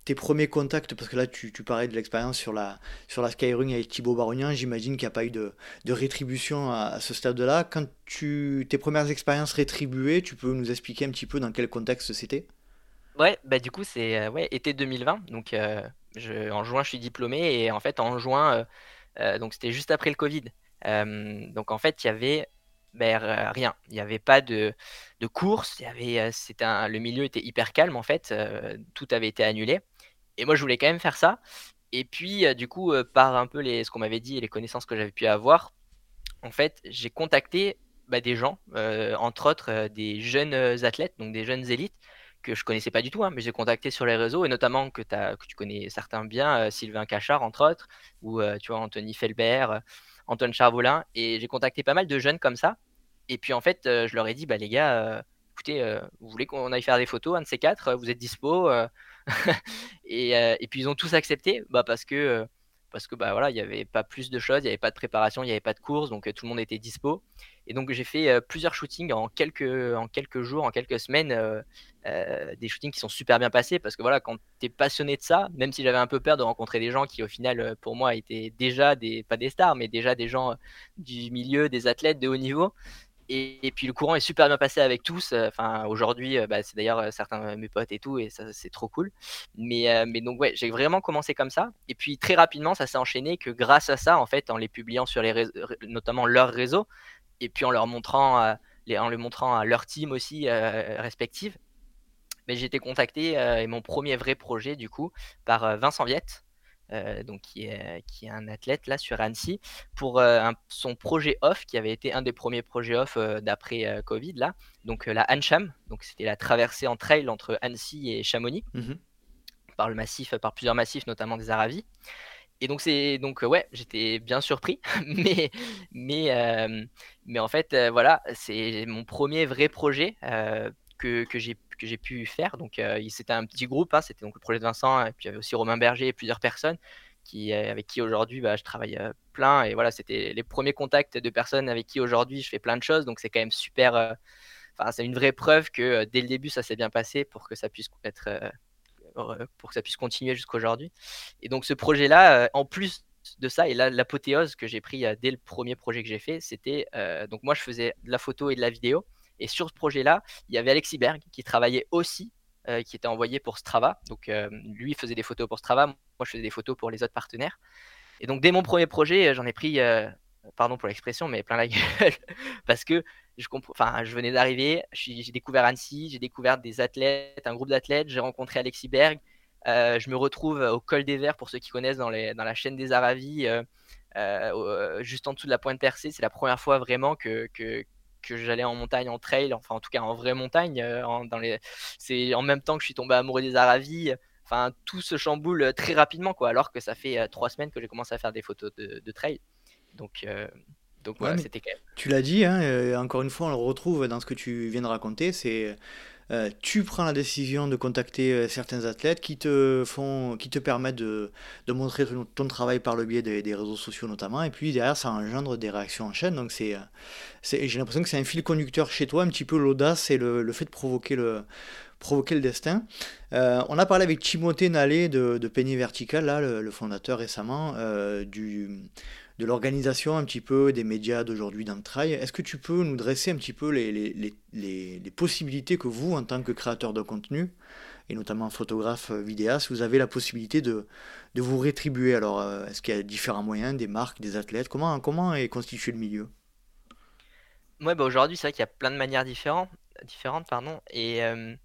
tes premiers contacts, parce que là tu, tu parlais de l'expérience sur la, sur la Skyring avec Thibaut Barognan, j'imagine qu'il n'y a pas eu de, de rétribution à, ce stade-là. Quand tu, tes premières expériences rétribuées, tu peux nous expliquer un petit peu dans quel contexte c'était? Ouais, bah du coup c'est euh, ouais, été 2020, donc euh, en juin je suis diplômé et en fait en juin, euh, donc c'était juste après le Covid. donc en fait il y avait ben, rien, il n'y avait pas de, course, y avait, un, le milieu était hyper calme en fait, tout avait été annulé. Et moi je voulais quand même faire ça. Et puis du coup par un peu les, ce qu'on m'avait dit et les connaissances que j'avais pu avoir, en fait j'ai contacté bah, des gens, entre autres des jeunes athlètes, donc des jeunes élites que je connaissais pas du tout, hein, mais j'ai contacté sur les réseaux et notamment que, tu connais certains bien, euh, Sylvain Cachard entre autres, ou euh, tu vois Anthony Felbert, euh, Antoine Charvolin, et j'ai contacté pas mal de jeunes comme ça. Et puis en fait, je leur ai dit, bah les gars, écoutez, vous voulez qu'on aille faire des photos, un de ces quatre, vous êtes dispo et, et, puis ils ont tous accepté, bah, parce que parce que bah voilà, il n'y avait pas plus de choses, il n'y avait pas de préparation, il n'y avait pas de course, donc tout le monde était dispo. Et donc j'ai fait plusieurs shootings en quelques, jours, en quelques semaines, des shootings qui sont super bien passés parce que voilà, quand tu es passionné de ça, même si j'avais un peu peur de rencontrer des gens qui au final pour moi étaient déjà des, pas des stars, mais déjà des gens du milieu, des athlètes de haut niveau, Et, puis le courant est super bien passé avec tous. Enfin, aujourd'hui, bah, c'est d'ailleurs certains de mes potes et tout, et ça, c'est trop cool. Mais, donc, ouais, j'ai vraiment commencé comme ça. Et puis très rapidement, ça s'est enchaîné que grâce à ça, en fait, en les publiant sur les notamment leur réseau, et puis en leur montrant, en le montrant à leur team aussi respective, mais j'ai été contacté et mon premier vrai projet, du coup, par Vincent Viette, euh, donc qui est, qui est un athlète là sur Annecy, pour euh, son projet off, qui avait été un des premiers projets off euh, d'après Covid là, donc la Ancham, donc c'était la traversée en trail entre Annecy et Chamonix, mmh par le massif, par plusieurs massifs, notamment des Aravis. Et donc c'est donc ouais, j'étais bien surpris, mais mais mais en fait voilà, c'est mon premier vrai projet que, que j'ai que j'ai pu faire. Donc euh, c'était un petit groupe, hein, c'était donc le projet de Vincent, et puis il y avait aussi Romain Berger et plusieurs personnes qui, euh, avec qui aujourd'hui bah, je travaille euh, plein. Et voilà, c'était les premiers contacts de personnes avec qui aujourd'hui je fais plein de choses. Donc c'est quand même super. Enfin, c'est une vraie preuve que dès le début ça s'est bien passé pour que ça puisse être pour que ça puisse continuer jusqu'aujourd'hui. Et donc ce projet-là, en plus de ça, et là l'apothéose que j'ai pris dès le premier projet que j'ai fait, c'était donc moi je faisais de la photo et de la vidéo. Et sur ce projet-là, il y avait Alexis Berg qui travaillait aussi, euh, qui était envoyé pour Strava. Donc euh, lui faisait des photos pour Strava, moi je faisais des photos pour les autres partenaires. Et donc dès mon premier projet, euh, j'en ai pris, pardon pour l'expression, mais plein la gueule, parce que je, je venais d'arriver, j'ai découvert Annecy, j'ai découvert des athlètes, un groupe d'athlètes, j'ai rencontré Alexis Berg. je me retrouve au col des Verts, pour ceux qui connaissent, dans, la chaîne des Aravis, juste en dessous de la pointe percée. C'est la première fois vraiment que, que j'allais en montagne, en trail, enfin en tout cas en vraie montagne. Euh, en, dans les... C'est en même temps que je suis tombé amoureux des Aravis. Enfin, tout se chamboule euh, très rapidement, quoi. Alors que ça fait euh, trois semaines que j'ai commencé à faire des photos de, trail. Donc, donc voilà, c'était quand même. Tu l'as dit, hein, encore une fois, on le retrouve dans ce que tu viens de raconter. C'est euh, tu prends la décision de contacter euh, certains athlètes qui te font, qui te permettent de, montrer ton, travail par le biais des, réseaux sociaux notamment, et puis derrière ça engendre des réactions en chaîne. Donc euh, c'est j'ai l'impression que c'est un fil conducteur chez toi, un petit peu l'audace et le, fait de provoquer le, provoquer le destin. on a parlé avec Timothée Nallet de, de Penny Vertical, là, le fondateur récemment, du, de l'organisation un petit peu des médias d'aujourd'hui dans le trail. Est-ce que tu peux nous dresser un petit peu les, les, les, possibilités que vous, en tant que créateur de contenu, et notamment photographe euh, vidéaste, vous avez la possibilité de, de vous rétribuer? Alors, euh, est-ce qu'il y a différents moyens, des marques, des athlètes? Comment, comment est constitué le milieu? Ouais, bah aujourd'hui, c'est vrai qu'il y a plein de manières différentes, différentes pardon, et euh,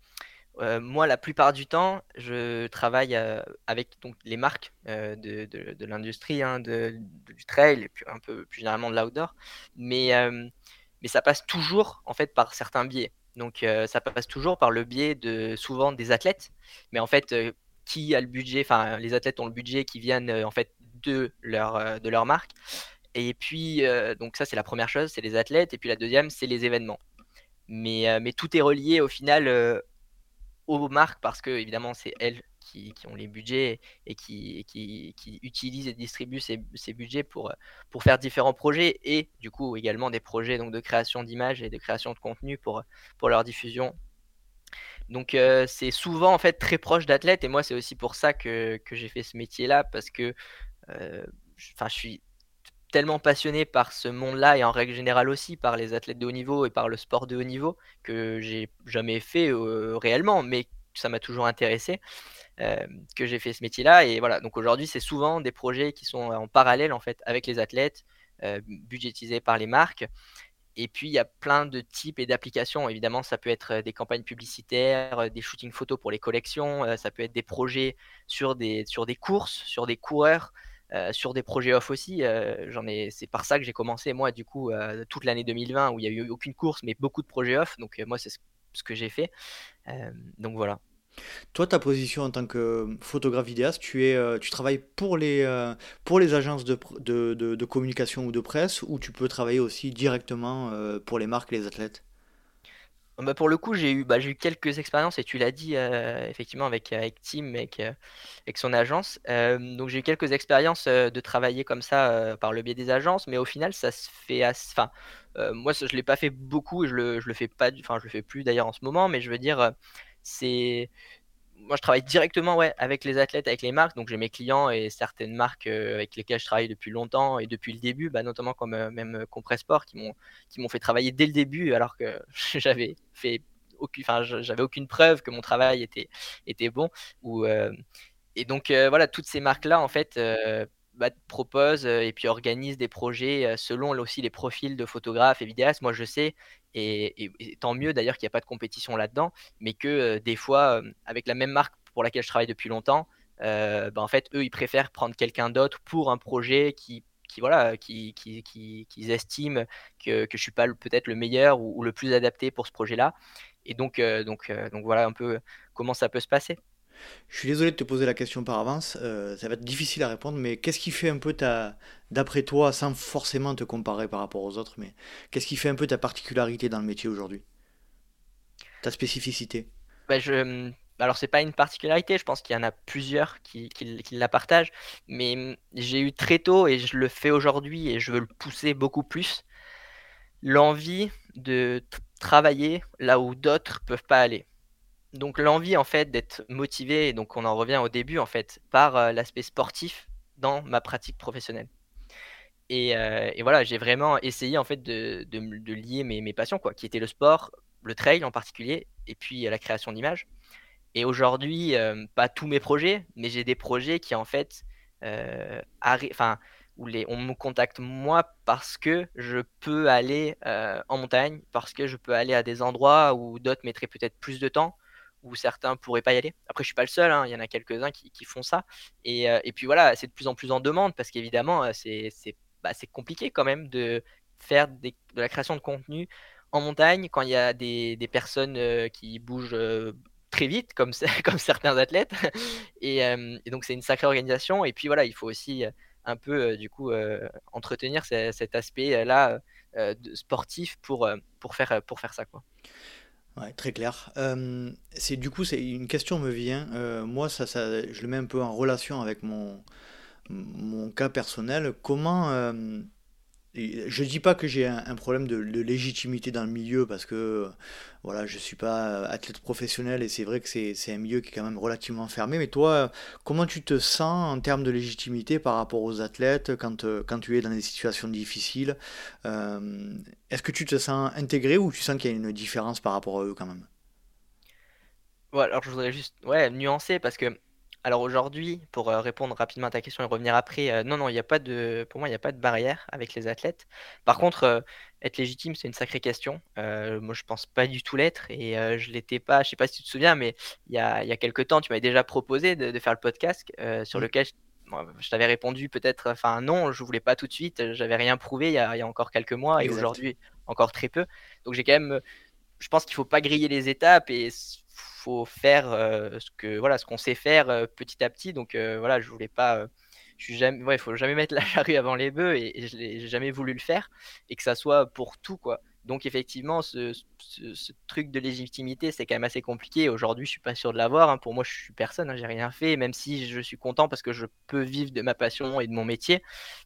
euh, moi, la plupart du temps, je travaille euh, avec donc, les marques euh, de, de, l'industrie, hein, de, du trail et puis un peu plus généralement de l'outdoor. Mais, mais ça passe toujours en fait par certains biais. Donc ça passe toujours par le biais de souvent des athlètes. Mais en fait, qui a le budget Enfin, les athlètes ont le budget qui viennent en fait de leur, de leur marque. Et puis, donc ça, c'est la première chose, c'est les athlètes. Et puis la deuxième, c'est les événements. Mais, mais tout est relié au final aux marques parce que évidemment c'est elles qui, ont les budgets et qui, utilisent et distribuent ces, budgets pour, faire différents projets et du coup également des projets donc, de création d'images et de création de contenu pour, pour leur diffusion. Donc euh, c'est souvent en fait très proche d'athlètes et moi c'est aussi pour ça que, j'ai fait ce métier là parce que euh, je suis tellement passionné par ce monde-là et en règle générale aussi par les athlètes de haut niveau et par le sport de haut niveau que j'ai jamais fait euh, réellement, mais ça m'a toujours intéressé, euh, que j'ai fait ce métier-là. Et voilà, donc aujourd'hui, c'est souvent des projets qui sont en parallèle en fait avec les athlètes, euh, budgétisés par les marques. Et puis, il y a plein de types et d'applications. Évidemment, ça peut être des campagnes publicitaires, des shootings photos pour les collections, ça peut être des projets sur des, sur des courses, sur des coureurs. Euh, sur des projets off aussi. Euh, j'en ai, c'est par ça que j'ai commencé moi du coup euh, toute l'année 2020 où il n'y a eu aucune course mais beaucoup de projets off. Donc moi c'est ce, que j'ai fait. donc voilà. Toi, ta position en tant que photographe vidéaste, tu, es, tu travailles pour les, pour les agences de, de, de, communication ou de presse ou tu peux travailler aussi directement pour les marques les athlètes? Bah, pour le coup, j'ai eu, bah, eu quelques expériences et tu l'as dit euh, effectivement avec, avec Tim, avec, euh, avec son agence. Euh, donc j'ai eu quelques expériences de travailler comme ça par le biais des agences, mais au final, ça se fait. Enfin, moi, je l'ai pas fait beaucoup et je le, je le fais pas, enfin, je le fais plus d'ailleurs en ce moment, mais je veux dire, c'est moi, je travaille directement ouais, avec les athlètes, avec les marques. Donc, j'ai mes clients et certaines marques euh, avec lesquelles je travaille depuis longtemps et depuis le début, bah, notamment comme euh, même Compressport, qui m'ont qui m'ont fait travailler dès le début, alors que j'avais fait aucune, j'avais aucune preuve que mon travail était était bon. Ou et donc voilà, toutes ces marques-là, en fait, bah, proposent et puis organisent des projets selon aussi les profils de photographes et vidéastes. Moi, je sais, et, tant mieux d'ailleurs qu'il n'y a pas de compétition là-dedans, mais que des fois, avec la même marque pour laquelle je travaille depuis longtemps, bah, en fait, eux, ils préfèrent prendre quelqu'un d'autre pour un projet qui voilà, qui, qui, qui, estiment que, que je suis pas peut-être le meilleur ou, le plus adapté pour ce projet-là. Et donc, donc, donc voilà un peu comment ça peut se passer. Je suis désolé de te poser la question par avance, euh, ça va être difficile à répondre, mais qu'est-ce qui fait un peu ta, d'après toi, sans forcément te comparer par rapport aux autres, mais qu'est-ce qui fait un peu ta particularité dans le métier aujourd'hui? Ta spécificité? Bah je, alors c'est pas une particularité, je pense qu'il y en a plusieurs qui, qui, la partagent, mais j'ai eu très tôt, et je le fais aujourd'hui, et je veux le pousser beaucoup plus, l'envie de travailler là où d'autres peuvent pas aller donc l'envie en fait d'être motivé, donc on en revient au début en fait, par euh, l'aspect sportif dans ma pratique professionnelle. Et, euh, voilà, j'ai vraiment essayé en fait de, lier mes, passions, quoi, qui étaient le sport, le trail en particulier, et puis la création d'images. Et aujourd'hui, euh, pas tous mes projets, mais j'ai des projets qui en fait, enfin, où les, on me contacte moi parce que je peux aller en montagne, parce que je peux aller à des endroits où d'autres mettraient peut-être plus de temps, où certains pourraient pas y aller. Après, je suis pas le seul, hein, il y en a quelques-uns qui, font ça. Euh, et, puis voilà, c'est de plus en plus en demande parce qu'évidemment, euh, bah, c'est compliqué quand même de faire de la création de contenu en montagne quand il y a des, personnes euh, qui bougent très vite, comme, certains athlètes. Et, donc, c'est une sacrée organisation. Et puis voilà, il faut aussi un peu, du coup, entretenir cet aspect-là sportif pour, pour, faire, pour faire ça. Quoi. Ouais, très clair. c'est du coup, c'est une question me vient. moi, ça, ça, je le mets un peu en relation avec mon, mon cas personnel. Comment je dis pas que j'ai un, problème de, légitimité dans le milieu parce que voilà, je suis pas athlète professionnel et c'est vrai que c'est, un milieu qui est quand même relativement fermé. Mais toi, comment tu te sens en termes de légitimité par rapport aux athlètes quand, quand tu es dans des situations difficiles? Euh, Est-ce que tu te sens intégré ou tu sens qu'il y a une différence par rapport à eux quand même? Ouais, alors je voudrais juste ouais, nuancer parce que alors aujourd'hui, pour euh, répondre rapidement à ta question et revenir après, euh, non, non, il y a pas de, pour moi, il n'y a pas de barrière avec les athlètes. Par contre, euh, être légitime, c'est une sacrée question. moi, je pense pas du tout l'être et je l'étais pas. Je sais pas si tu te souviens, mais il y a, il y a quelques temps, tu m'avais déjà proposé de, faire le podcast sur lequel je, t'avais répondu peut-être, enfin non, je voulais pas tout de suite. J'avais rien prouvé il y a, il y a encore quelques mois et aujourd'hui encore très peu. Donc j'ai quand même, je pense qu'il faut pas griller les étapes et faut faire ce que voilà ce qu'on sait faire petit à petit. Donc voilà, je voulais pas je suis jamais, ouais, faut jamais mettre la charrue avant les bœufs et, je n'ai jamais voulu le faire et que ça soit pour tout quoi. Donc effectivement, ce, truc de légitimité, c'est quand même assez compliqué. Aujourd'hui, je suis pas sûr de l'avoir. Hein. Pour moi, je suis personne, hein, j'ai rien fait, même si je suis content parce que je peux vivre de ma passion et de mon métier.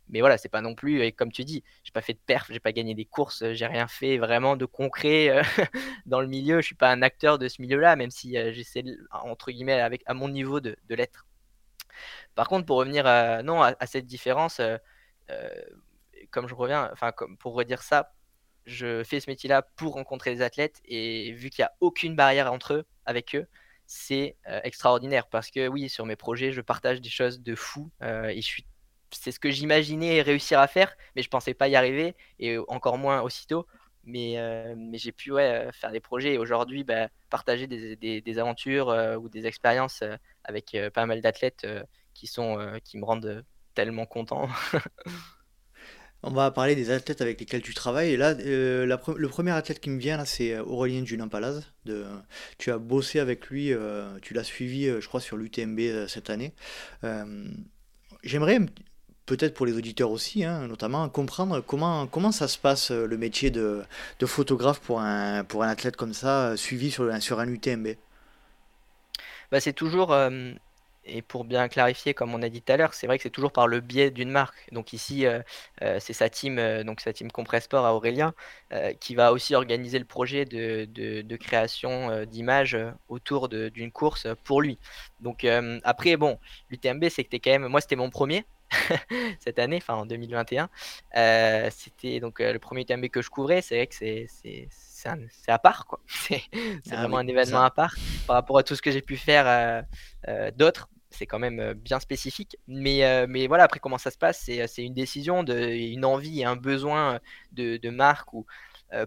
Mais voilà, c'est pas non plus, comme tu dis, j'ai pas fait de perf, j'ai pas gagné des courses, j'ai rien fait vraiment de concret euh, dans le milieu. Je suis pas un acteur de ce milieu-là, même si euh, j'essaie entre guillemets avec à mon niveau de, l'être. Par contre, pour revenir à, non, à, cette différence, euh, comme je reviens, enfin, comme pour redire ça, je fais ce métier-là pour rencontrer des athlètes et vu qu'il n'y a aucune barrière entre eux, avec eux, c'est euh, extraordinaire parce que oui, sur mes projets, je partage des choses de fou euh, et c'est ce que j'imaginais réussir à faire, mais je pensais pas y arriver et encore moins aussitôt. Mais, euh, j'ai pu faire des projets et aujourd'hui bah, partager des, aventures ou des expériences avec pas mal d'athlètes qui me rendent tellement content. On va parler des athlètes avec lesquels tu travailles. Et là, euh, le premier athlète qui me vient, c'est euh, Aurélien Junampalaz. De, tu as bossé avec lui, euh, tu l'as suivi, je crois, sur l'UTMB cette année. J'aimerais, peut-être pour les auditeurs aussi, hein, notamment, comprendre comment, ça se passe, le métier de, photographe pour un, athlète comme ça, suivi sur, sur un UTMB. Bah, c'est toujours et pour bien clarifier, comme on a dit tout à l'heure, c'est vrai que c'est toujours par le biais d'une marque. Donc ici, euh, euh, c'est sa team, euh, donc sa team Compresport à Aurélien, qui va aussi organiser le projet de, de, création d'images autour d'une course pour lui. Donc après, bon, l'UTMB, c'est que t'es quand même, moi c'était mon premier cette année, enfin en 2021. c'était donc le premier UTMB que je couvrais. C'est vrai que c'est c'est à part, quoi. C'est ah vraiment un événement à part par rapport à tout ce que j'ai pu faire d'autres c'est quand même euh, bien spécifique. Mais, euh, mais voilà, après, comment ça se passe C'est euh, une décision, de, une envie et un besoin de, de marque ou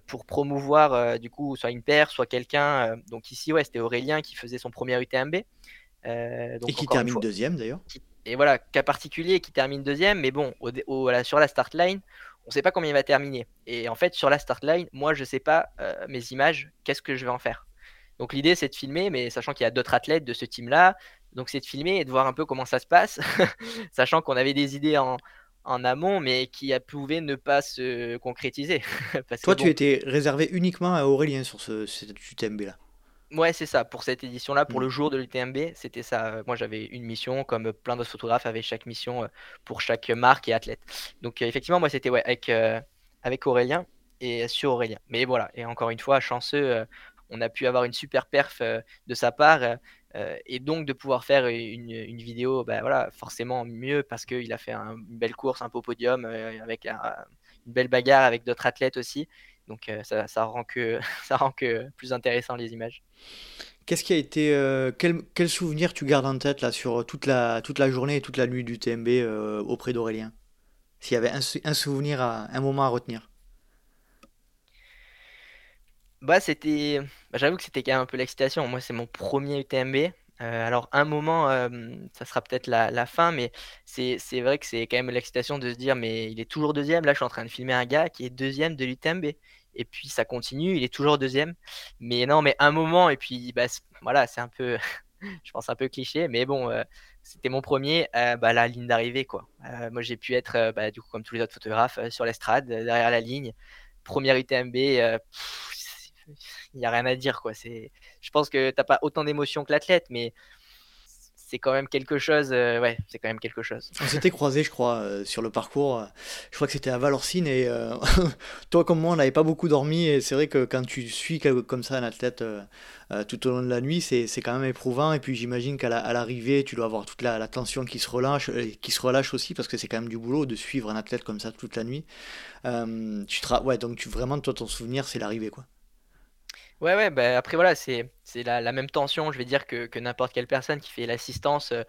pour promouvoir du coup soit une paire, soit quelqu'un. donc ici, ouais, c'était Aurélien qui faisait son premier UTMB. et qui termine deuxième d'ailleurs. Et voilà, cas particulier qui termine deuxième, mais bon, au, sur la start line, on ne sait pas combien il va terminer. Et en fait, sur la start line, moi, je ne sais pas mes images, qu'est-ce que je vais en faire. Donc l'idée, c'est de filmer, mais sachant qu'il y a d'autres athlètes de ce team-là, donc c'est de filmer et de voir un peu comment ça se passe, sachant qu'on avait des idées en, amont, mais qui pouvaient ne pas se concrétiser. Toi, tu étais réservé uniquement à Aurélien sur ce, cet UTMB-là. Ouais, c'est ça. Pour cette édition-là, pour le mmh. jour de l'UTMB, c'était ça. Moi, j'avais une mission, comme plein d'autres photographes avaient chaque mission euh, pour chaque marque et athlète. Donc, euh, effectivement, moi, c'était ouais, avec, euh, avec Aurélien et sur Aurélien. Mais voilà, et encore une fois, chanceux, on a pu avoir une super perf de sa part et donc de pouvoir faire une, vidéo, bah, voilà, forcément mieux parce qu'il a fait une belle course, un beau podium euh, avec une belle bagarre avec d'autres athlètes aussi. Donc euh, ça, ça, rend que, ça rend que plus intéressant les images. Qu'est-ce qui a été quel, quel, souvenir tu gardes en tête là sur toute la toute la journée et toute la nuit du TMB auprès d'Aurélien? S'il y avait un, un, souvenir à un moment à retenir. Bah, c'était. Bah, j'avoue que c'était quand même un peu l'excitation. Moi, c'est mon premier UTMB. Euh, alors, un moment, ça sera peut-être la, fin, mais c'est vrai que c'est quand même l'excitation de se dire, mais il est toujours deuxième. Là, je suis en train de filmer un gars qui est deuxième de l'UTMB. Et puis, ça continue, il est toujours deuxième. Mais non, mais un moment, et puis, bah, voilà, c'est un peu, je pense, un peu cliché, mais bon, euh, c'était mon premier, euh, bah, la ligne d'arrivée, quoi. moi, j'ai pu être, bah, du coup, comme tous les autres photographes, sur l'estrade, derrière la ligne. Première UTMB, il n'y a rien à dire. Quoi. Je pense que tu n'as pas autant d'émotions que l'athlète, mais c'est quand même quelque chose. Euh, ouais, c'est quand même quelque chose. On s'était croisés, je crois, euh, sur le parcours. Je crois que c'était à Valorcine et euh, toi comme moi, on n'avait pas beaucoup dormi et c'est vrai que quand tu suis comme ça un athlète tout au long de la nuit, c'est, quand même éprouvant. Et puis j'imagine qu'à l'arrivée, tu dois avoir toute la, tension qui se relâche, qui se relâche aussi parce que c'est quand même du boulot de suivre un athlète comme ça toute la nuit. tu ouais, donc vraiment toi ton souvenir, c'est l'arrivée quoi. Ouais, ouais, bah, après voilà, c'est la, la même tension, je vais dire, que, n'importe quelle personne qui fait l'assistance, euh,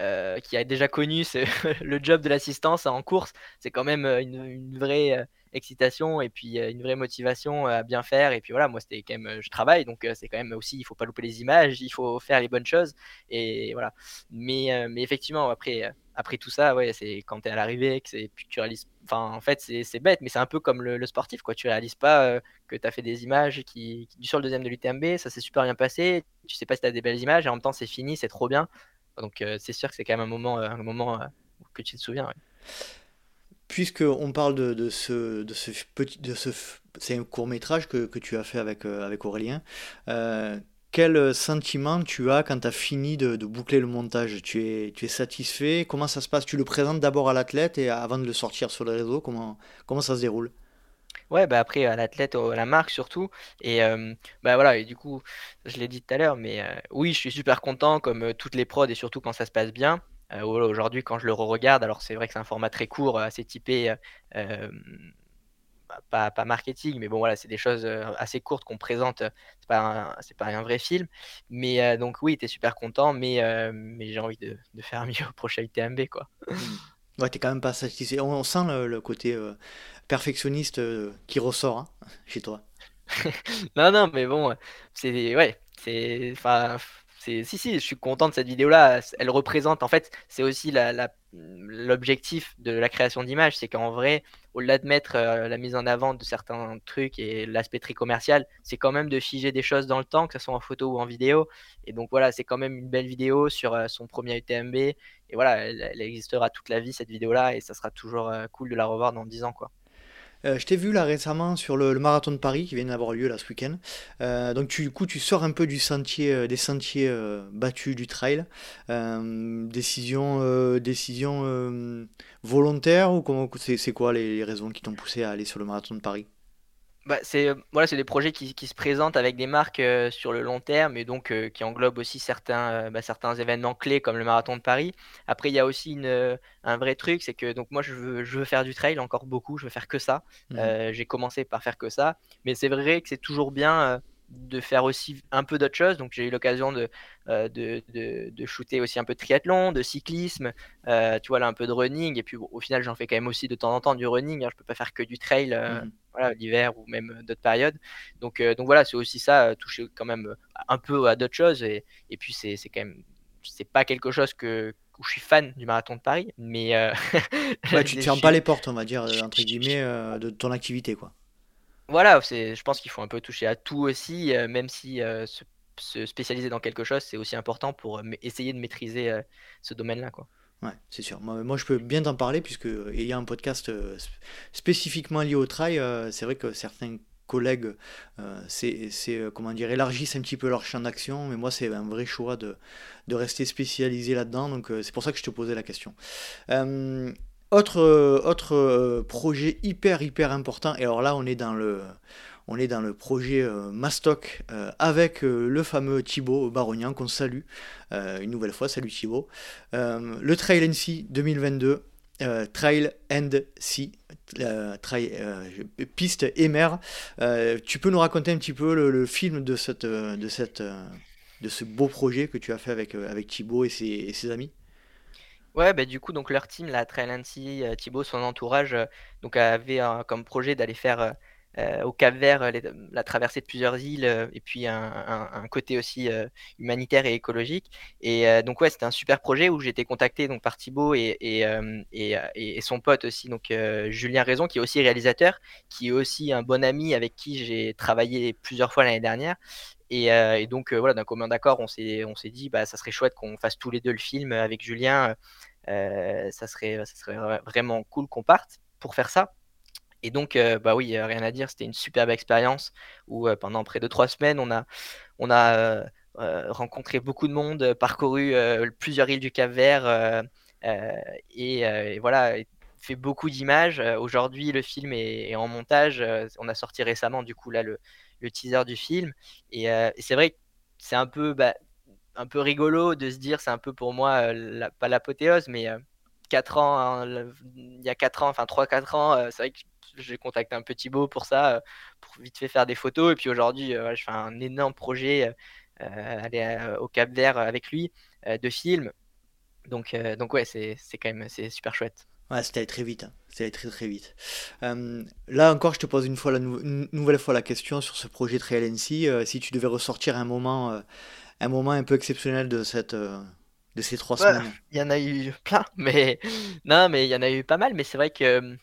euh, qui a déjà connu le job de l'assistance en course. C'est quand même euh, une vraie excitation et puis une vraie motivation à bien faire. Et puis voilà, moi c'était quand même, je travaille, donc c'est quand même aussi, il faut pas louper les images, il faut faire les bonnes choses. Et voilà. Mais, mais effectivement, après, après tout ça, ouais, c'est quand tu es à l'arrivée que, c'est, tu réalises. Enfin, en fait, c'est, bête, mais c'est un peu comme le, sportif, quoi. Tu réalises pas que tu as fait des images qui, qui, sur le deuxième de l'UTMB, ça s'est super bien passé. Tu sais pas si tu as des belles images et en même temps, c'est fini, c'est trop bien. Donc, c'est sûr que c'est quand même un moment, un moment que tu te souviens. Puisqu'on parle de, ce, petit. De ce, c'est un court métrage que, tu as fait avec, euh, Aurélien. Euh, quel sentiment tu as quand tu as fini de, de, boucler le montage? Tu es, tu es satisfait? Comment ça se passe? Tu le présentes d'abord à l'athlète et avant de le sortir sur le réseau, comment, comment ça se déroule? Ouais, bah après à l'athlète, à la marque surtout. Et euh, bah voilà, et du coup, je l'ai dit tout à l'heure, mais oui, je suis super content comme toutes les prods et surtout quand ça se passe bien. Euh, aujourd'hui, quand je le re-regarde, alors c'est vrai que c'est un format très court, euh, assez typé, euh, bah, pas, marketing, mais bon voilà, c'est des choses assez courtes qu'on présente. C'est pas c'est pas un vrai film, mais donc oui, tu es super content, mais mais j'ai envie de, faire mieux au prochain UTMB quoi. Mmh. Ouais, t'es quand même pas satisfait. On, sent le, côté perfectionniste qui ressort hein, chez toi. non, non, mais bon, c'est ouais, c'est enfin si, si, je suis content de cette vidéo-là. Elle représente, en fait, c'est aussi l'objectif de la création d'images. C'est qu'en vrai, au-delà de mettre euh, la mise en avant de certains trucs et l'aspect très commercial, c'est quand même de figer des choses dans le temps, que ce soit en photo ou en vidéo. Et donc voilà, c'est quand même une belle vidéo sur euh, son premier UTMB. Et voilà, elle, existera toute la vie, cette vidéo-là, et ça sera toujours euh, cool de la revoir dans 10 ans, quoi. Euh, je t'ai vu là récemment sur le, marathon de Paris qui vient d'avoir lieu là ce week-end. Euh, donc tu, du coup tu sors un peu du sentier, euh, des sentiers battus du trail. décision, décision volontaire ou comment c'est quoi les raisons qui t'ont poussé à aller sur le marathon de Paris? Bah, c'est euh, voilà, c'est des projets qui, qui se présentent avec des marques euh, sur le long terme et donc euh, qui englobent aussi certains, bah, certains événements clés comme le marathon de Paris. Après, il y a aussi une, un vrai truc, c'est que donc moi je veux, je veux faire du trail encore beaucoup, je veux faire que ça. Mmh. j'ai commencé par faire que ça, mais c'est vrai que c'est toujours bien de faire aussi un peu d'autres choses. Donc j'ai eu l'occasion de, euh, de, de, shooter aussi un peu de triathlon, de cyclisme, euh, tu vois là un peu de running. Et puis au final j'en fais quand même aussi de temps en temps du running. Hein. Je peux pas faire que du trail euh, mmh. Voilà, l'hiver ou même d'autres périodes. Donc, donc voilà, c'est aussi ça, toucher quand même un peu à d'autres choses. Et, et puis c'est quand même, c'est pas quelque chose que, où je suis fan du marathon de Paris, mais tu ne fermes pas les portes, on va dire, entre guillemets, de ton activité quoi voilà, c'est, je pense qu'il faut un peu toucher à tout aussi, euh, même si euh, se, spécialiser dans quelque chose, c'est aussi important pour euh, essayer de maîtriser ce domaine-là, quoi. Ouais, c'est sûr. Moi, je peux bien t'en parler puisque il y a un podcast spécifiquement lié au trail. c'est vrai que certains collègues, c'est, comment dire, élargissent un petit peu leur champ d'action, mais moi, c'est un vrai choix de, de rester spécialisé là-dedans. Donc, c'est pour ça que je te posais la question. Autre, euh, autre euh, projet hyper hyper important, et alors là on est dans le, on est dans le projet euh, Mastoc avec le fameux Thibaut Barognan qu'on salue une nouvelle fois. Salut Thibaut. le Trail NC 2022. trail and Sea, piste et mer. tu peux nous raconter un petit peu le, film de, cette, de, cette, de ce beau projet que tu as fait avec, avec Thibaut et ses, amis? Ouais, bah, du coup, donc leur team, la Trail euh, Thibaut, son entourage, euh, donc avait comme projet d'aller faire euh, au Cap-Vert la traversée de plusieurs îles et puis un, côté aussi humanitaire et écologique. Et donc ouais, c'était un super projet où j'ai été contacté donc par Thibaut et, et, et, son pote aussi, donc Julien Raison, qui est aussi réalisateur, qui est aussi un bon ami avec qui j'ai travaillé plusieurs fois l'année dernière. Et, donc voilà, d'un commun d'accord, on s'est on s'est dit bah ça serait chouette qu'on fasse tous les deux le film avec Julien. ça serait ça serait vraiment cool qu'on parte pour faire ça. Et donc, bah oui, rien à dire, c'était une superbe expérience où pendant près de trois semaines, on a, on a rencontré beaucoup de monde, parcouru plusieurs îles du Cap-Vert et, voilà, fait beaucoup d'images. Aujourd'hui, le film est, en montage. on a sorti récemment, du coup, là, le, teaser du film. Et, c'est vrai que c'est un peu, bah, un peu rigolo de se dire, c'est un peu pour moi, pas l'apothéose, mais 4 ans, hein, il y a 4 ans, enfin 3-4 ans, c'est vrai que j'ai contacté un petit beau pour ça, pour vite fait faire des photos. Et puis aujourd'hui, je fais un énorme projet, aller au Cap Vert avec lui, de film. Donc, donc ouais, c'est quand même super chouette. Ouais, c'était très vite. Hein. C'était très très vite. là encore, je te pose une, fois la nouvelle fois la question sur ce projet Trail NC. Euh, si tu devais ressortir un moment, euh, un moment un peu exceptionnel de cette, euh, de ces trois semaines. Il y en a eu plein, mais non, mais il y en a eu pas mal. Mais c'est vrai que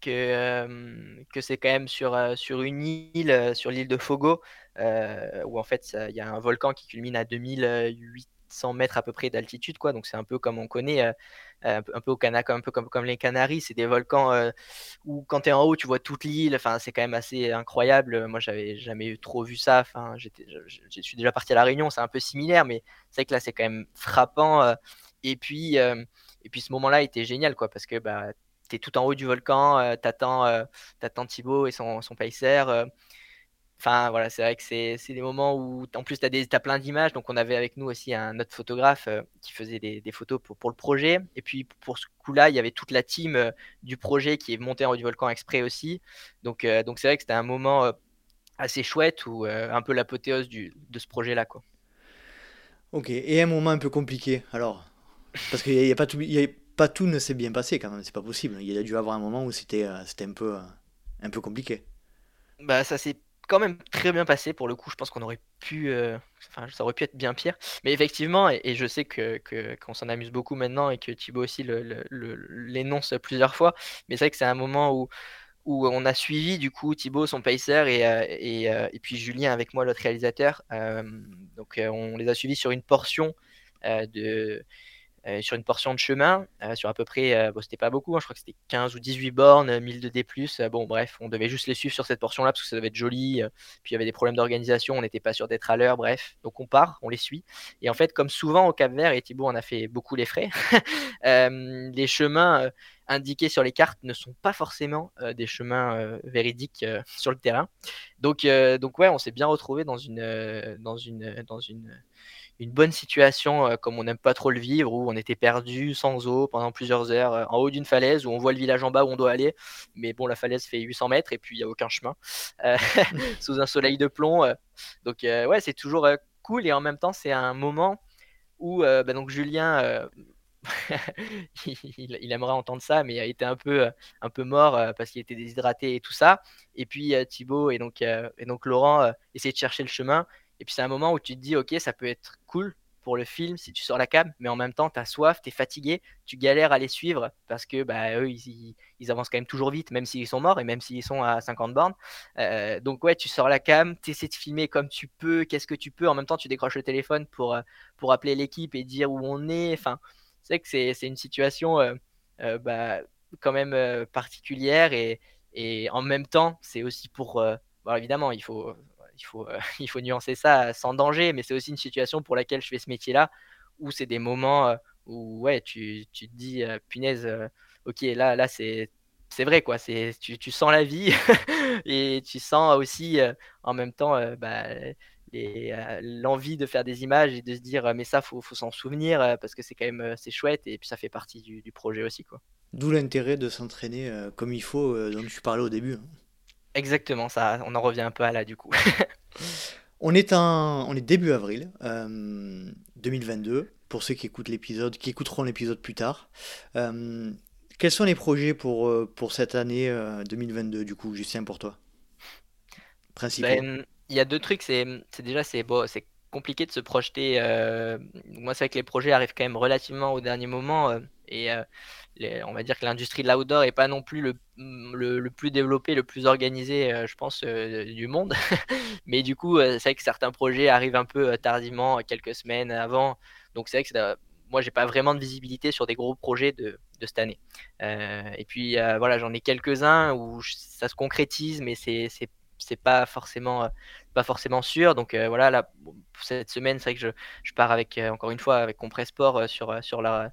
que, que c'est quand même sur, sur une île, sur l'île de Fogo, où en fait il y a un volcan qui culmine à 2800 mètres à peu près d'altitude, quoi. Donc c'est un peu comme on connaît un peu au un peu comme, comme les Canaries, c'est des volcans euh, où quand tu es en haut, tu vois toute l'île. Enfin, c'est quand même assez incroyable. Moi, j'avais jamais trop vu ça. Enfin, je, suis déjà parti à la Réunion, c'est un peu similaire, mais c'est vrai que là, c'est quand même frappant. Euh. et puis, euh, et puis, ce moment-là était génial, quoi, parce que bah, tu es tout en haut du volcan, t'attends, t'attends Thibaut et son, son. Enfin, voilà, c'est vrai que c'est des moments où, en plus, tu as, as, plein d'images. Donc, on avait avec nous aussi un autre photographe euh, qui faisait des, des photos pour, pour, le projet. Et puis, pour ce coup-là, il y avait toute la team euh, du projet qui est montée en haut du volcan exprès aussi. Donc, euh, donc c'est vrai que c'était un moment assez chouette ou un peu l'apothéose de ce projet-là. quoi. Ok, et un moment un peu compliqué, alors? Parce qu'il n'y a, pas tout. Y a, pas tout ne s'est bien passé quand même, c'est pas possible. Il y a dû avoir un moment où c'était c'était un peu, un peu compliqué. Bah, ça s'est quand même très bien passé pour le coup. Je pense qu'on aurait pu, euh, enfin, ça aurait pu être bien pire. Mais effectivement, et, je sais que qu'on s'en amuse beaucoup maintenant et que Thibaut aussi l'énonce plusieurs fois. Mais c'est vrai que c'est un moment où où on a suivi du coup Thibaut son pacer et, euh, et, euh, et, puis Julien avec moi l'autre réalisateur. donc on les a suivis sur une portion de euh, sur une portion de chemin, euh, sur à peu près, euh, c'était pas beaucoup, hein, je crois que c'était 15 ou 18 bornes, 1000 de D+, bon bref, on devait juste les suivre sur cette portion-là parce que ça devait être joli, puis il y avait des problèmes d'organisation, on n'était pas sûr d'être à l'heure, bref, donc on part, on les suit. Et en fait, comme souvent au Cap Vert, et Thibaut en a fait beaucoup les frais, les chemins indiqués sur les cartes ne sont pas forcément des chemins véridiques sur le terrain. Donc, donc ouais, on s'est bien retrouvé dans une, dans une, dans une une bonne situation euh, comme on n'aime pas trop le vivre, où on était perdu sans eau pendant plusieurs heures euh, en haut d'une falaise, où on voit le village en bas où on doit aller, mais bon, la falaise fait 800 mètres et puis il n'y a aucun chemin, euh, sous un soleil de plomb. donc ouais, c'est toujours cool et en même temps c'est un moment où bah, donc Julien il, aimerait entendre ça, mais il a été un peu, un peu mort parce qu'il était déshydraté et tout ça. Et puis Thibaut et donc, et donc Laurent essayaient de chercher le chemin. Et puis c'est un moment où tu te dis, ok, ça peut être cool pour le film si tu sors la cam, mais en même temps, tu as soif, tu es fatigué, tu galères à les suivre parce que bah, eux, ils, avancent quand même toujours vite, même s'ils sont morts et même s'ils sont à 50 bornes. Euh, donc, ouais, tu sors la cam, tu essaies de filmer comme tu peux, qu'est-ce que tu peux. En même temps, tu décroches le téléphone pour, euh, pour appeler l'équipe et dire où on est. Enfin, c'est que c'est une situation euh, bah, quand même particulière et, et en même temps, c'est aussi pour. Bon, évidemment, il faut il faut, euh, il faut nuancer ça sans danger, mais c'est aussi une situation pour laquelle je fais ce métier-là, où c'est des moments euh, où ouais, tu, tu te dis, euh, punaise, ok, là, là c'est, c'est vrai, quoi, c'est, tu, tu sens la vie et tu sens aussi en même temps bah, l'envie de faire des images et de se dire, mais ça, faut, faut s'en souvenir parce que c'est quand même c'est chouette et puis ça fait partie du, du projet aussi. quoi. D'où l'intérêt de s'entraîner comme il faut, dont tu parlais au début. Exactement, ça, on en revient un peu à là du coup. on, est en, on est début avril 2022, euh, pour ceux qui écoutent l'épisode, qui écouteront l'épisode plus tard. Euh, quels sont les projets pour, euh, pour cette année 2022 du coup, Justin, pour toi? Principaux. Ben, il y a deux trucs, c'est déjà c'est bon, c'est compliqué de se projeter. moi, c'est vrai que les projets arrivent quand même relativement au dernier moment et on va dire que l'industrie de l'outdoor est pas non plus le, le, plus développé, le plus organisé, euh, je pense, euh, du monde. Mais du coup, euh, c'est vrai que certains projets arrivent un peu tardivement, quelques semaines avant. Donc c'est vrai que moi, j'ai pas vraiment de visibilité sur des gros projets de, de cette année. et puis voilà, j'en ai quelques-uns où ça se concrétise, mais c'est c'est pas forcément pas forcément sûr donc voilà là cette semaine c'est vrai que je, je pars avec encore une fois avec Compressport sur sur la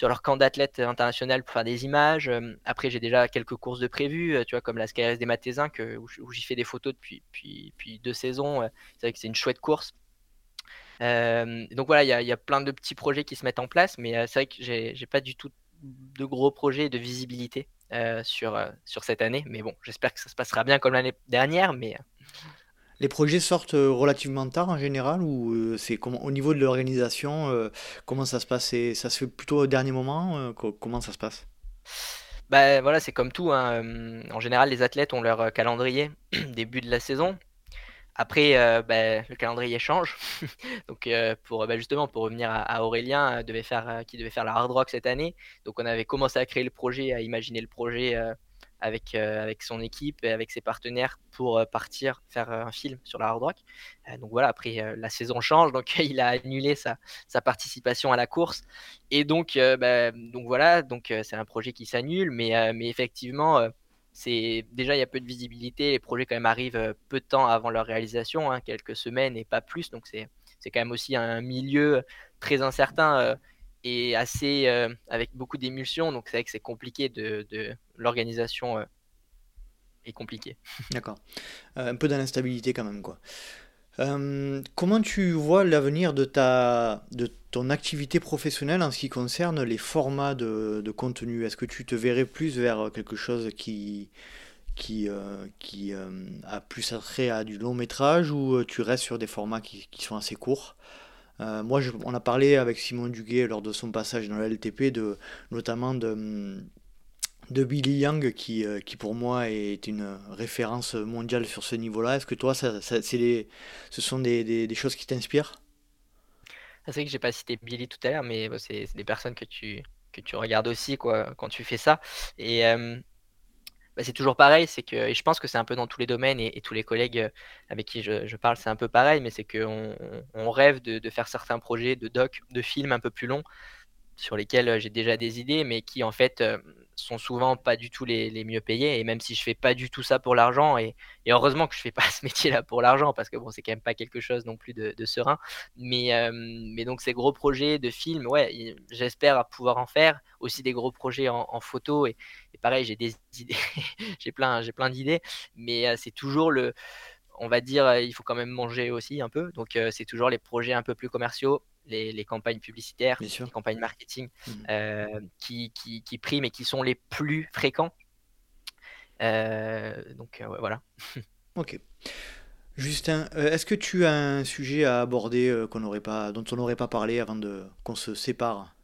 sur leur camp d'athlètes international pour faire des images. Euh, après, j'ai déjà quelques courses de prévues, euh, tu vois, comme la SKRS des Mathésins, que, où, j'y fais des photos depuis, depuis, deux saisons. C'est vrai que c'est une chouette course. Euh, donc voilà, il y, a plein de petits projets qui se mettent en place, mais c'est vrai que j'ai pas du tout de gros projets de visibilité sur, sur cette année. Mais bon, j'espère que ça se passera bien comme l'année dernière. Mais les projets sortent euh, relativement tard en général ou euh, c'est comment au niveau de l'organisation euh, comment ça se passe? Ça se fait plutôt au dernier moment Comment ça se passe? Bah, voilà, c'est comme tout. Hein, en général, les athlètes ont leur calendrier début de la saison. Après, bah, le calendrier change. Donc, pour bah, justement, pour revenir à, Aurélien, qui devait faire la hard rock cette année. Donc, on avait commencé à créer le projet, à imaginer le projet avec, euh, avec son équipe et avec ses partenaires pour euh, partir faire euh, un film sur la hard rock. donc voilà, après la saison change, donc il a annulé sa, sa participation à la course. Et donc, bah, donc voilà, donc c'est un projet qui s'annule, mais, mais effectivement, c'est déjà il y a peu de visibilité. Les projets quand même arrivent peu de temps avant leur réalisation, hein, quelques semaines et pas plus. Donc c'est quand même aussi un milieu très incertain et assez avec beaucoup d'émulsions. Donc c'est vrai que c'est compliqué de l'organisation euh, est compliquée. D'accord. Euh, un peu d'instabilité quand même quoi. comment tu vois l'avenir de ta de ton activité professionnelle en ce qui concerne les formats de, de contenu? Est-ce que tu te verrais plus vers quelque chose qui qui, qui a plus attrait à du long métrage ou tu restes sur des formats qui, qui sont assez courts? Euh, moi, on a parlé avec Simon Duguay lors de son passage dans la LTP, de, notamment de, de Billy Young, qui, euh, qui pour moi est une référence mondiale sur ce niveau-là. Est-ce que toi, ça, c'est ce sont des, des, choses qui t'inspirent? C'est vrai que j'ai pas cité Billy tout à l'heure, mais c'est des personnes que tu, que tu regardes aussi quoi, quand tu fais ça. Et, euh, bah, c'est toujours pareil, c'est que, et je pense que c'est un peu dans tous les domaines, et, tous les collègues euh, avec qui je, parle, c'est un peu pareil, mais c'est qu'on on rêve de, faire certains projets de doc, de films un peu plus longs, sur lesquels j'ai déjà des idées, mais qui en fait sont souvent pas du tout les, mieux payés. Et même si je fais pas du tout ça pour l'argent, et, heureusement que je fais pas ce métier-là pour l'argent, parce que bon, c'est quand même pas quelque chose non plus de, serein. Mais, mais donc ces gros projets de films, ouais, j'espère pouvoir en faire. Aussi des gros projets en, photo. Et, pareil, j'ai des idées, j'ai plein, j'ai plein d'idées, mais c'est toujours le on va dire, il faut quand même manger aussi un peu. Donc, c'est toujours les projets un peu plus commerciaux, les, campagnes publicitaires, les campagnes marketing mmh. euh, qui, qui, priment et qui sont les plus fréquents. Euh, donc, voilà. ok. Justin, euh, est-ce que tu as un sujet à aborder qu'on pas, dont on n'aurait pas parlé avant de, qu'on se sépare?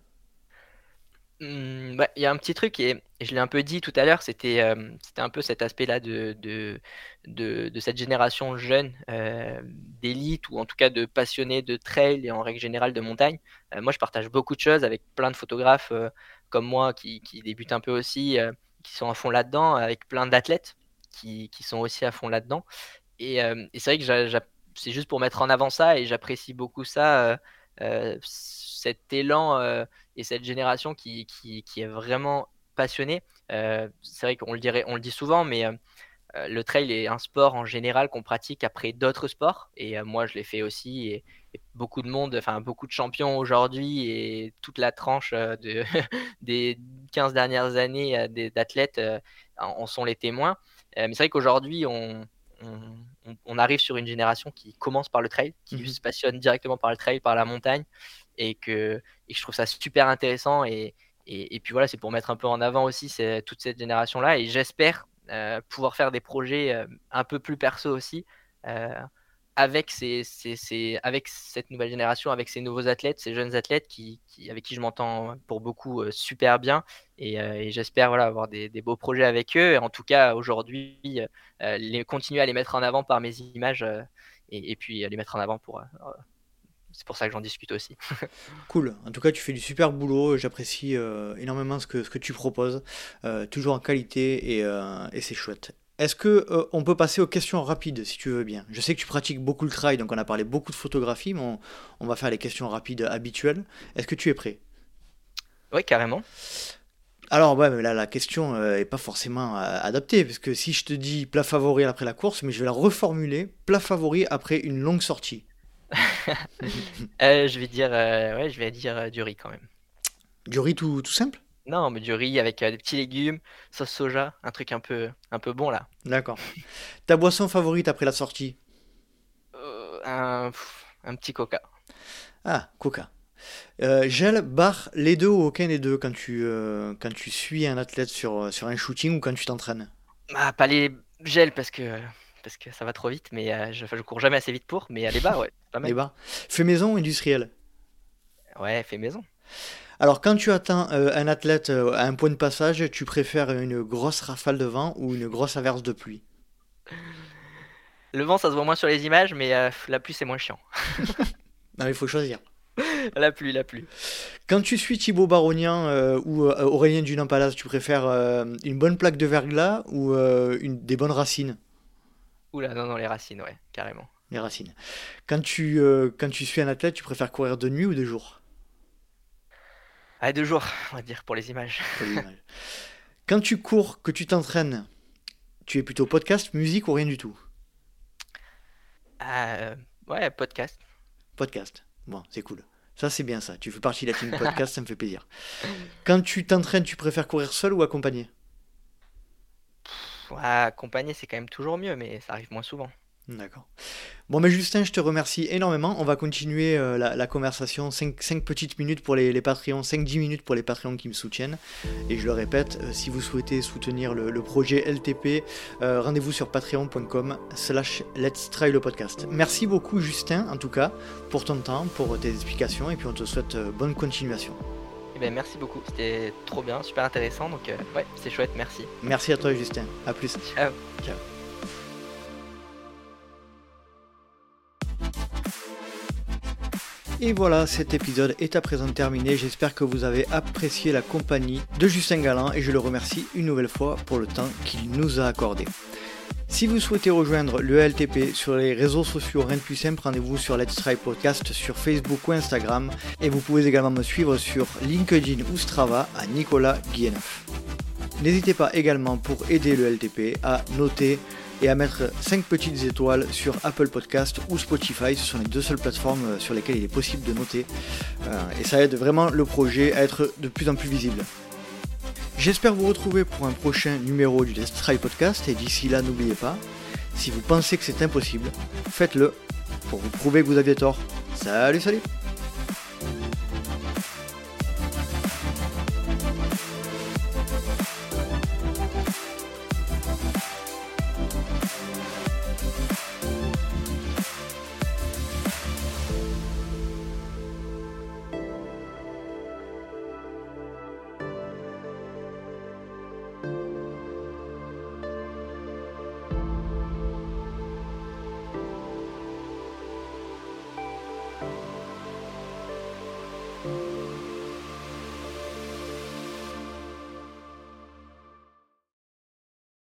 Mmh, il y a un petit truc et je l'ai un peu dit tout à l'heure, c'était, un peu cet aspect-là de de cette génération jeune, d'élite ou en tout cas de passionnés de trail et en règle générale de montagne. moi, je partage beaucoup de choses avec plein de photographes, comme moi qui qui débutent un peu aussi, qui sont à fond là-dedans, avec plein d'athlètes qui qui sont aussi à fond là-dedans et c'est vrai que c'est juste pour mettre en avant ça et j'apprécie beaucoup ça, cet élan, et cette génération qui, qui, est vraiment passionnée. Euh, c'est vrai qu'on le, dirait, on le dit souvent, mais euh, euh, le trail est un sport en général qu'on pratique après d'autres sports. Et moi, je l'ai fait aussi. Et, beaucoup de monde, enfin beaucoup de champions aujourd'hui et toute la tranche de, des 15 dernières années d'athlètes en sont les témoins. mais c'est vrai qu'aujourd'hui, on, on, arrive sur une génération qui commence par le trail, qui mmh se passionne directement par le trail, par la montagne, et que, je trouve ça super intéressant. Et, et, puis voilà, c'est pour mettre un peu en avant aussi toute cette génération-là. Et j'espère euh, pouvoir faire des projets euh, un peu plus perso aussi. Euh, avec, cette nouvelle génération, avec ces nouveaux athlètes, ces jeunes athlètes qui, avec qui je m'entends pour beaucoup super bien. Et, j'espère voilà, avoir des, des, beaux projets avec eux. Et en tout cas, aujourd'hui, les, continuer à les mettre en avant par mes images et, et, puis les mettre en avant pour, c'est pour ça que j'en discute aussi. cool. En tout cas, tu fais du super boulot. J'apprécie euh, énormément ce que, ce que tu proposes. Euh, toujours en qualité et, euh, et c'est chouette. Est-ce que on peut passer aux questions rapides si tu veux bien? Je sais que tu pratiques beaucoup le trail, donc on a parlé beaucoup de photographie, mais on, va faire les questions rapides habituelles. Est-ce que tu es prêt? Oui, carrément. Alors ouais, mais là la question n'est pas forcément adaptée, parce que si je te dis plat favori après la course, mais je vais la reformuler, plat favori après une longue sortie. Euh, je vais dire, euh, ouais, je vais dire euh, du riz quand même. Du riz tout, tout simple? Non, mais du riz avec des petits légumes, sauce soja, un truc un peu, un peu bon là. D'accord. Ta boisson favorite après la sortie? Un, un, petit coca. Ah, coca. gel, bar, les deux ou aucun des deux quand tu, quand tu suis un athlète sur, sur un shooting ou quand tu t'entraînes? Ah, pas les gels parce que parce que ça va trop vite, mais je, je cours jamais assez vite pour. Mais les bas, ouais, pas mal. Les. Fait maison ou industriel? Ouais, fait maison. Alors, quand tu atteins euh, un athlète euh, à un point de passage, tu préfères une grosse rafale de vent ou une grosse averse de pluie? Le vent, ça se voit moins sur les images, mais la pluie, c'est moins chiant. non, il faut choisir. la pluie, la pluie. Quand tu suis Thibaut Barognan ou Aurélien Dunampalas, tu préfères une bonne plaque de verglas ou une, des bonnes racines? Oula, non, non, les racines, ouais, carrément. Les racines. Quand tu, euh, quand tu suis un athlète, tu préfères courir de nuit ou de jour? Ah, de jour, on va dire, pour les images. quand tu cours, que tu t'entraînes, tu es plutôt podcast, musique ou rien du tout? Euh, Ouais, podcast. Podcast. Bon, c'est cool. Ça, c'est bien ça. Tu fais partie de la team podcast, ça me fait plaisir. Quand tu t'entraînes, tu préfères courir seul ou accompagné? Accompagner, c'est quand même toujours mieux, mais ça arrive moins souvent. D'accord. Bon, mais Justin, je te remercie énormément. On va continuer euh, la, conversation. 5, petites minutes pour les, les Patreons, 5-10 minutes pour les Patreons qui me soutiennent. Et je le répète, euh, si vous souhaitez soutenir le, projet LTP, euh, rendez-vous sur patreon.com slash let's try le podcast. Merci beaucoup, Justin, en tout cas, pour ton temps, pour tes explications. Et puis on te souhaite bonne continuation. Eh ben, merci beaucoup, c'était trop bien, super intéressant, donc ouais, c'est chouette, merci. Merci à toi Justin, à plus. Ciao. Ciao. Et voilà, cet épisode est à présent terminé. J'espère que vous avez apprécié la compagnie de Justin Galland et je le remercie une nouvelle fois pour le temps qu'il nous a accordé. Si vous souhaitez rejoindre le LTP sur les réseaux sociaux, rien de plus simple, rendez-vous sur Let's Try Podcast sur Facebook ou Instagram. Et vous pouvez également me suivre sur LinkedIn ou Strava à Nicolas Guilleneuf. N'hésitez pas également pour aider le LTP à noter et à mettre 5 petites étoiles sur Apple Podcast ou Spotify. Ce sont les deux seules plateformes sur lesquelles il est possible de noter. Euh, et ça aide vraiment le projet à être de plus en plus visible. J'espère vous retrouver pour un prochain numéro du Let's Try Podcast et d'ici là n'oubliez pas, si vous pensez que c'est impossible, faites-le pour vous prouver que vous aviez tort. Salut salut